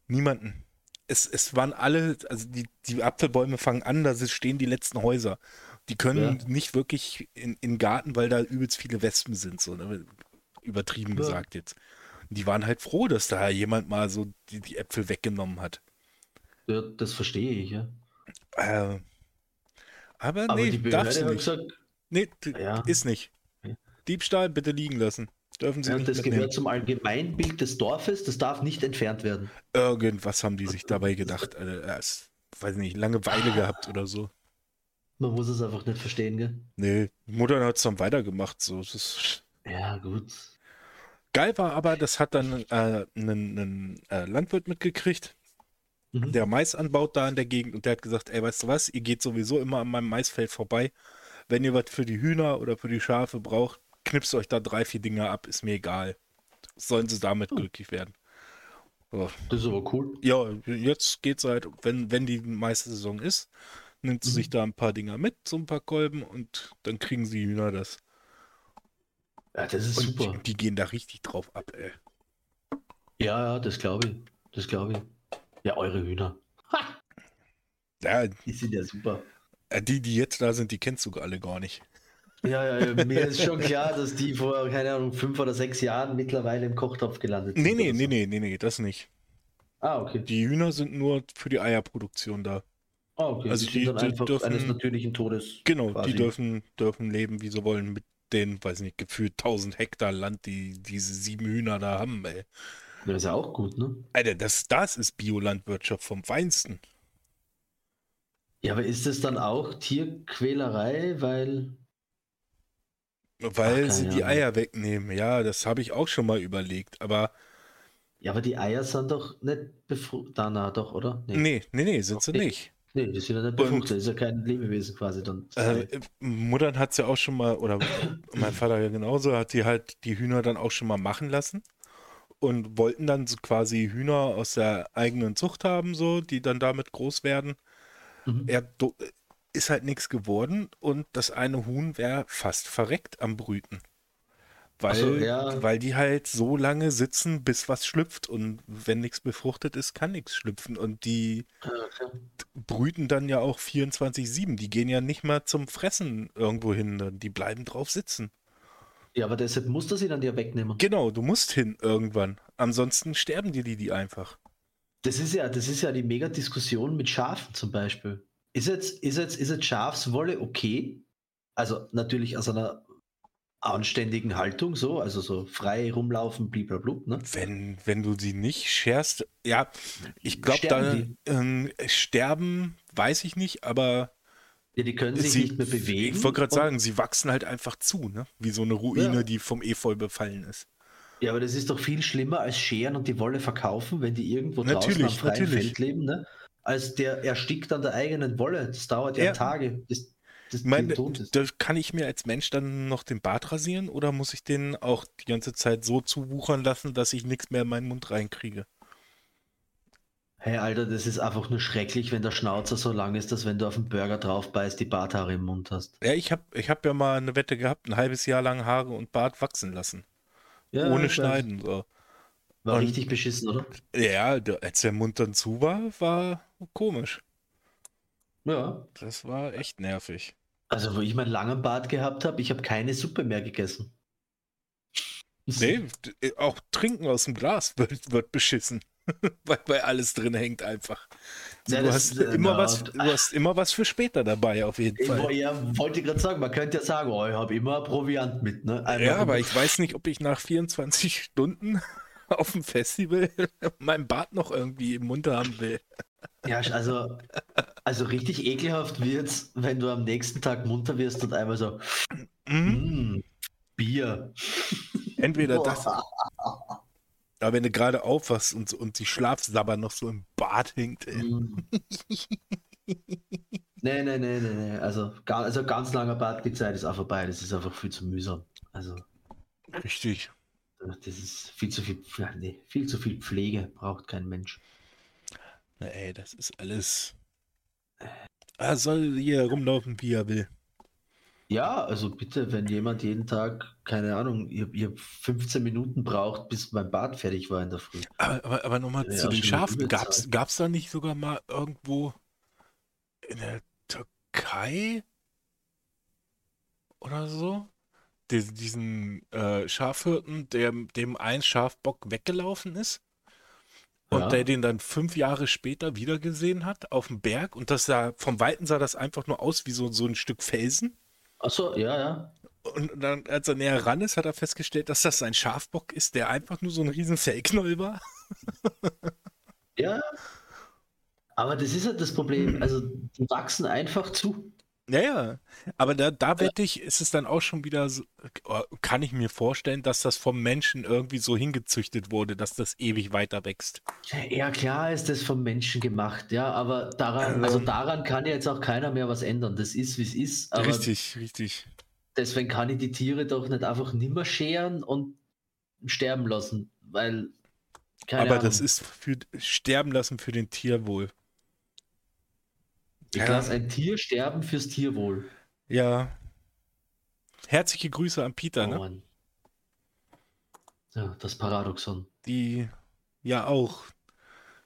Niemanden. Es, es waren alle, also die, die Apfelbäume fangen an, da stehen die letzten Häuser. Die können ja. nicht wirklich in, in Garten, weil da übelst viele Wespen sind, so ne? übertrieben ja. gesagt jetzt. Und die waren halt froh, dass da jemand mal so die, die Äpfel weggenommen hat. Ja, das verstehe ich, ja. Äh, aber, aber nee, darfst du nicht. Gesagt, nee, ja. ist nicht. Diebstahl bitte liegen lassen. Dürfen sie ja, nicht das mitnehmen. gehört zum Allgemeinbild des Dorfes, das darf nicht entfernt werden. Irgendwas haben die sich dabei gedacht. Also, es, weiß nicht, Langeweile gehabt oder so. Man muss es einfach nicht verstehen, gell? Nee, Mutter hat es dann weitergemacht. So. ja, gut. Geil war aber, das hat dann äh, ein äh, Landwirt mitgekriegt, mhm. der Mais anbaut da in der Gegend und der hat gesagt, ey, weißt du was, ihr geht sowieso immer an meinem Maisfeld vorbei. Wenn ihr was für die Hühner oder für die Schafe braucht, knipst euch da drei, vier Dinger ab, ist mir egal. Sollen sie damit mhm. glücklich werden. So. Das ist aber cool. Ja, jetzt geht's halt, wenn, wenn die meiste Saison ist, nimmt sie mhm. sich da ein paar Dinger mit, so ein paar Kolben und dann kriegen sie Hühner das. Ja, das ist und super. Die, die, gehen da richtig drauf ab, ey. Ja, ja, das glaube ich. Das glaube ich. Ja, eure Hühner. Ha! Ja, die sind ja super. Die, die jetzt da sind, die kennst du alle gar nicht. Ja, ja, mir ist schon klar, dass die vor, keine Ahnung, fünf oder sechs Jahren mittlerweile im Kochtopf gelandet sind. Nee, nee, nee, nee, nee, nee, das nicht. Ah, okay. Die Hühner sind nur für die Eierproduktion da. Ah, okay. Also die, die, dürfen, eines natürlichen Todes. Genau, quasi. die dürfen, dürfen leben, wie sie wollen, mit den, weiß nicht, gefühlt 1000 Hektar Land, die diese sieben Hühner da haben, ey. Das ist ja auch gut, ne? Alter, das, das ist Biolandwirtschaft vom Feinsten. Ja, aber ist es dann auch Tierquälerei, weil. Weil Ach, sie die Eier wegnehmen. Ja, das habe ich auch schon mal überlegt, aber. Ja, aber die Eier sind doch nicht befruchtet. Danach doch, oder? Nee, nee, nee, nee sind sie nicht. Nee, die sind ja nicht befruchtet, das ist ja kein Lebewesen quasi dann. Äh, Muttern hat es ja auch schon mal, oder mein Vater ja genauso, hat die halt die Hühner dann auch schon mal machen lassen und wollten dann so quasi Hühner aus der eigenen Zucht haben, so, die dann damit groß werden. Mhm. Er ist halt nichts geworden und das eine Huhn wäre fast verreckt am Brüten. Weil, so, ja. weil die halt so lange sitzen, bis was schlüpft. Und wenn nichts befruchtet ist, kann nichts schlüpfen. Und die okay. brüten dann ja auch 24-7. Die gehen ja nicht mal zum Fressen irgendwo hin. Die bleiben drauf sitzen. Ja, aber deshalb musst du sie dann ja wegnehmen. Genau, du musst hin irgendwann. Ansonsten sterben dir die, die einfach. Das ist ja, das ist ja die Mega-Diskussion mit Schafen zum Beispiel. Ist jetzt, ist jetzt, ist jetzt Schafswolle okay? Also natürlich aus einer anständigen Haltung, so, also so frei rumlaufen, blablabla. Ne? Wenn, wenn du sie nicht scherst, ja, ich glaube, da ähm, sterben, weiß ich nicht, aber. Ja, die können sich sie, nicht mehr bewegen. Ich wollte gerade sagen, sie wachsen halt einfach zu, ne? Wie so eine Ruine, ja. die vom Efeu befallen ist. Ja, aber das ist doch viel schlimmer als scheren und die Wolle verkaufen, wenn die irgendwo natürlich, draußen am freien natürlich. Feld leben, ne? Als der erstickt an der eigenen Wolle. Das dauert ja, ja. Tage. Das, das mein, kann ich mir als Mensch dann noch den Bart rasieren oder muss ich den auch die ganze Zeit so zuwuchern lassen, dass ich nichts mehr in meinen Mund reinkriege? Hey, Alter, das ist einfach nur schrecklich, wenn der Schnauzer so lang ist, dass wenn du auf den Burger drauf beißt, die Barthaare im Mund hast. Ja, ich habe ich hab ja mal eine Wette gehabt, ein halbes Jahr lang Haare und Bart wachsen lassen. Ja, ohne Schneiden. So. War Und, richtig beschissen, oder? Ja, als der Mund dann zu war, war komisch. Ja. Das war echt nervig. Also, wo ich meinen langen Bart gehabt habe, ich habe keine Suppe mehr gegessen. Nee, äh, auch Trinken aus dem Glas wird, wird beschissen. weil, weil alles drin hängt einfach. Ja, du, hast äh, immer was, du hast immer was für später dabei, auf jeden Fall. Ja, wollte gerade sagen, man könnte ja sagen, oh, ich habe immer Proviant mit. Ne? ja, aber ich weiß nicht, ob ich nach 24 Stunden auf dem Festival meinen Bart noch irgendwie im Mund haben will. Ja, also, also richtig ekelhaft wird's, wenn du am nächsten Tag munter wirst und einmal so mhm. mm, Bier. Entweder das. Aber wenn du gerade aufwachst und, und die Schlafsabber noch so im Bad hängt, ey. Mm. nee, nee, nee, nee, nee. Also, also ganz langer Bad, die Zeit ist auch vorbei. Das ist einfach viel zu mühsam. Also. Richtig. Das ist viel zu viel, nee, viel zu viel Pflege, braucht kein Mensch. Na ey, das ist alles. Er soll hier rumlaufen, wie er will. Ja, also bitte, wenn jemand jeden Tag, keine Ahnung, ihr, ihr 15 Minuten braucht, bis mein Bad fertig war in der Früh. Aber, aber, aber nochmal ja, zu den Schafen. Gab es da nicht sogar mal irgendwo in der Türkei oder so? Diesen äh, Schafhirten, der, dem ein Schafbock weggelaufen ist? Und ja. der den dann fünf Jahre später wiedergesehen hat auf dem Berg und das sah, vom Weiten sah das einfach nur aus wie so, so ein Stück Felsen. Achso, ja, ja. Und dann, als er näher ran ist, hat er festgestellt, dass das ein Schafbock ist, der einfach nur so ein riesen Fellknoll war. ja. Aber das ist halt das Problem. Also, die wachsen einfach zu. Ja, ja. Aber da, da wette ich, ist es dann auch schon wieder so, oh, kann ich mir vorstellen, dass das vom Menschen irgendwie so hingezüchtet wurde, dass das ewig weiter wächst. Ja, klar ist das vom Menschen gemacht, ja, aber daran, also daran kann ja jetzt auch keiner mehr was ändern. Das ist, wie es ist. richtig, richtig. Deswegen kann ich die Tiere doch nicht einfach nimmer scheren und sterben lassen, weil. aber Ahnung. das ist für sterben lassen für den Tierwohl. Ich ja. lasse ein Tier sterben fürs Tierwohl. Ja. Herzliche Grüße an Peter, oh, ne? Mann. Ja, das Paradoxon. Die ja auch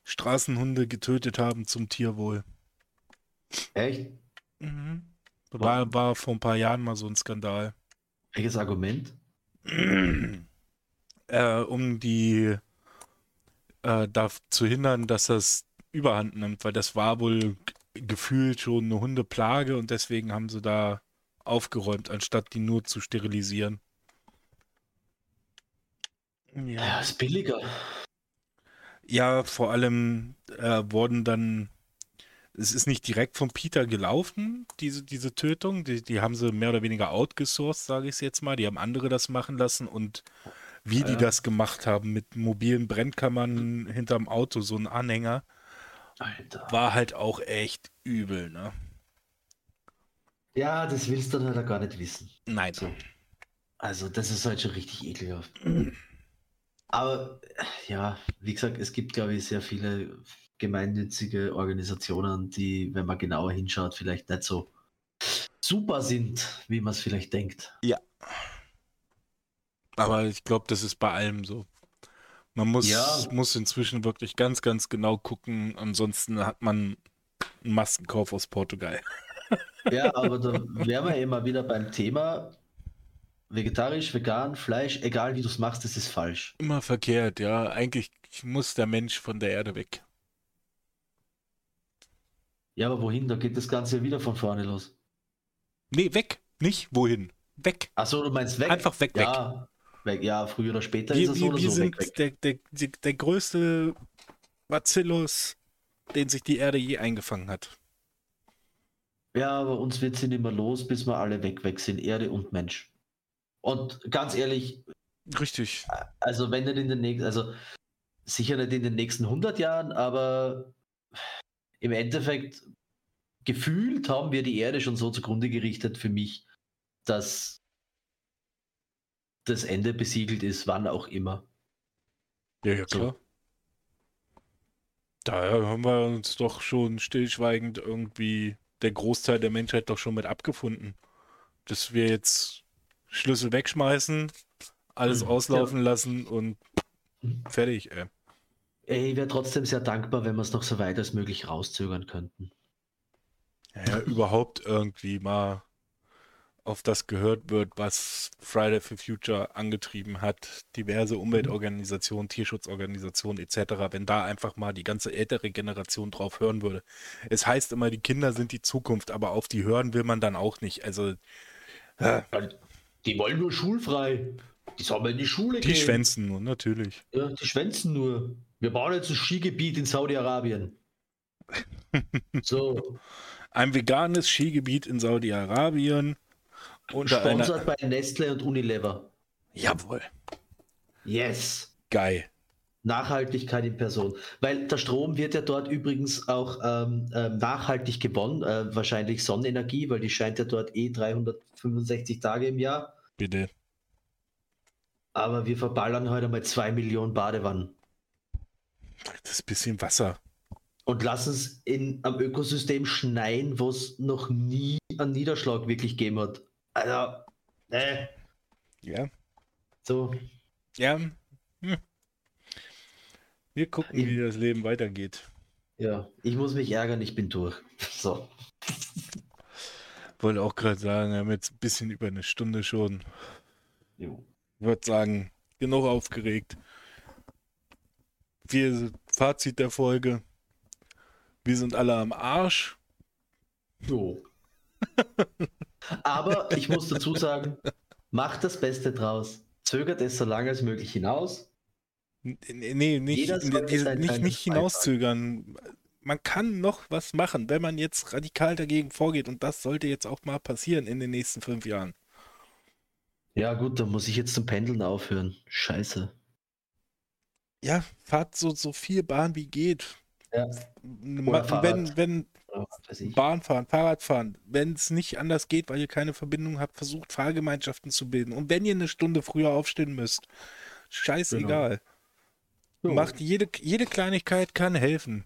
Straßenhunde getötet haben zum Tierwohl. Echt? Mhm. War, war vor ein paar Jahren mal so ein Skandal. Welches Argument? äh, um die äh, da zu hindern, dass das überhand nimmt, weil das war wohl gefühlt schon eine Hundeplage und deswegen haben sie da aufgeräumt, anstatt die nur zu sterilisieren. Ja, ja ist billiger. Ja, vor allem äh, wurden dann, es ist nicht direkt von Peter gelaufen, diese, diese Tötung. Die, die haben sie mehr oder weniger outgesourced, sage ich es jetzt mal. Die haben andere das machen lassen und wie ja. die das gemacht haben mit mobilen Brennkammern hinterm Auto, so ein Anhänger Alter. War halt auch echt übel, ne? Ja, das willst du dann halt gar nicht wissen. Nein. So. Also, das ist halt schon richtig ekelhaft. Aber ja, wie gesagt, es gibt, glaube ich, sehr viele gemeinnützige Organisationen, die, wenn man genauer hinschaut, vielleicht nicht so super sind, wie man es vielleicht denkt. Ja. Aber ich glaube, das ist bei allem so. Man muss, ja. muss inzwischen wirklich ganz, ganz genau gucken. Ansonsten hat man einen Maskenkauf aus Portugal. Ja, aber da wären wir immer wieder beim Thema vegetarisch, vegan, Fleisch, egal wie du es machst, das ist falsch. Immer verkehrt, ja. Eigentlich muss der Mensch von der Erde weg. Ja, aber wohin? Da geht das Ganze ja wieder von vorne los. Nee, weg. Nicht wohin. Weg. Achso, du meinst weg? Einfach weg, ja. weg weg. Ja, früher oder später wir, ist es wir, so wir so sind weg, weg. Der, der, der größte Bacillus, den sich die Erde je eingefangen hat. Ja, aber uns wird sie nicht mehr los, bis wir alle weg, weg sind, Erde und Mensch. Und ganz ehrlich. Richtig. Also, wenn nicht in den nächsten, also sicher nicht in den nächsten 100 Jahren, aber im Endeffekt gefühlt haben wir die Erde schon so zugrunde gerichtet für mich, dass das Ende besiegelt ist, wann auch immer. Ja, ja, klar. So. Daher haben wir uns doch schon stillschweigend irgendwie der Großteil der Menschheit doch schon mit abgefunden. Dass wir jetzt Schlüssel wegschmeißen, alles auslaufen ja. lassen und fertig, ey. Ich wäre trotzdem sehr dankbar, wenn wir es noch so weit als möglich rauszögern könnten. Ja, ja, überhaupt irgendwie mal auf das gehört wird, was Friday for Future angetrieben hat, diverse Umweltorganisationen, Tierschutzorganisationen etc., wenn da einfach mal die ganze ältere Generation drauf hören würde. Es heißt immer, die Kinder sind die Zukunft, aber auf die hören will man dann auch nicht. Also äh, die wollen nur schulfrei. Die sollen mal in die Schule die gehen. Die schwänzen nur, natürlich. Ja, die schwänzen nur. Wir bauen jetzt ein Skigebiet in Saudi-Arabien. so. Ein veganes Skigebiet in Saudi-Arabien. Sponsert bei Nestle und Unilever. Jawohl. Yes. Geil. Nachhaltigkeit in Person. Weil der Strom wird ja dort übrigens auch ähm, äh, nachhaltig gewonnen, äh, wahrscheinlich Sonnenenergie, weil die scheint ja dort eh 365 Tage im Jahr. Bitte. Aber wir verballern heute mal zwei Millionen Badewannen. Das ist ein bisschen Wasser. Und lassen es in, am Ökosystem schneien, wo es noch nie einen Niederschlag wirklich gegeben hat. Also, äh. Ja. So. Ja. Hm. Wir gucken, ich, wie das Leben weitergeht. Ja, ich muss mich ärgern, ich bin durch. So. Wollte auch gerade sagen, wir haben jetzt ein bisschen über eine Stunde schon. Jo. Ich würde sagen, genug aufgeregt. Wir, Fazit der Folge. Wir sind alle am Arsch. Jo. Aber ich muss dazu sagen, macht das Beste draus. Zögert es so lange als möglich hinaus. Nee, nicht, diese, nicht, nicht hinauszögern. Man kann noch was machen, wenn man jetzt radikal dagegen vorgeht. Und das sollte jetzt auch mal passieren in den nächsten fünf Jahren. Ja, gut, dann muss ich jetzt zum Pendeln aufhören. Scheiße. Ja, fahrt so, so viel Bahn wie geht. Ja. wenn, wenn Bahn fahren, Fahrrad fahren, wenn es nicht anders geht, weil ihr keine Verbindung habt, versucht Fahrgemeinschaften zu bilden. Und wenn ihr eine Stunde früher aufstehen müsst, scheißegal. Genau. Macht jede, jede Kleinigkeit kann helfen.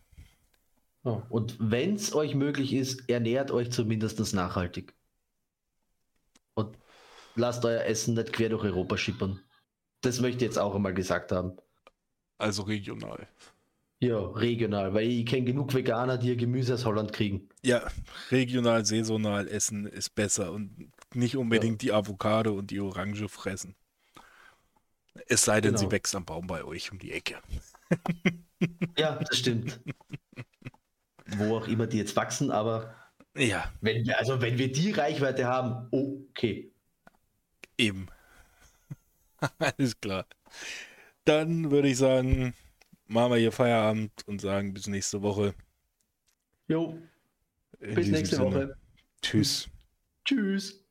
Und wenn es euch möglich ist, ernährt euch zumindest nachhaltig. Und lasst euer Essen nicht quer durch Europa schippern. Das möchte ich jetzt auch einmal gesagt haben. Also regional. Ja, regional, weil ich kenne genug Veganer, die ihr Gemüse aus Holland kriegen. Ja, regional, saisonal essen ist besser und nicht unbedingt ja. die Avocado und die Orange fressen. Es sei denn, genau. sie wächst am Baum bei euch um die Ecke. Ja, das stimmt. Wo auch immer die jetzt wachsen, aber ja. Wenn wir, also wenn wir die Reichweite haben, okay. Eben. Alles klar. Dann würde ich sagen, machen wir hier Feierabend und sagen bis nächste Woche. Jo. bis nächste Sinne. Woche. Tschüss. Tschüss.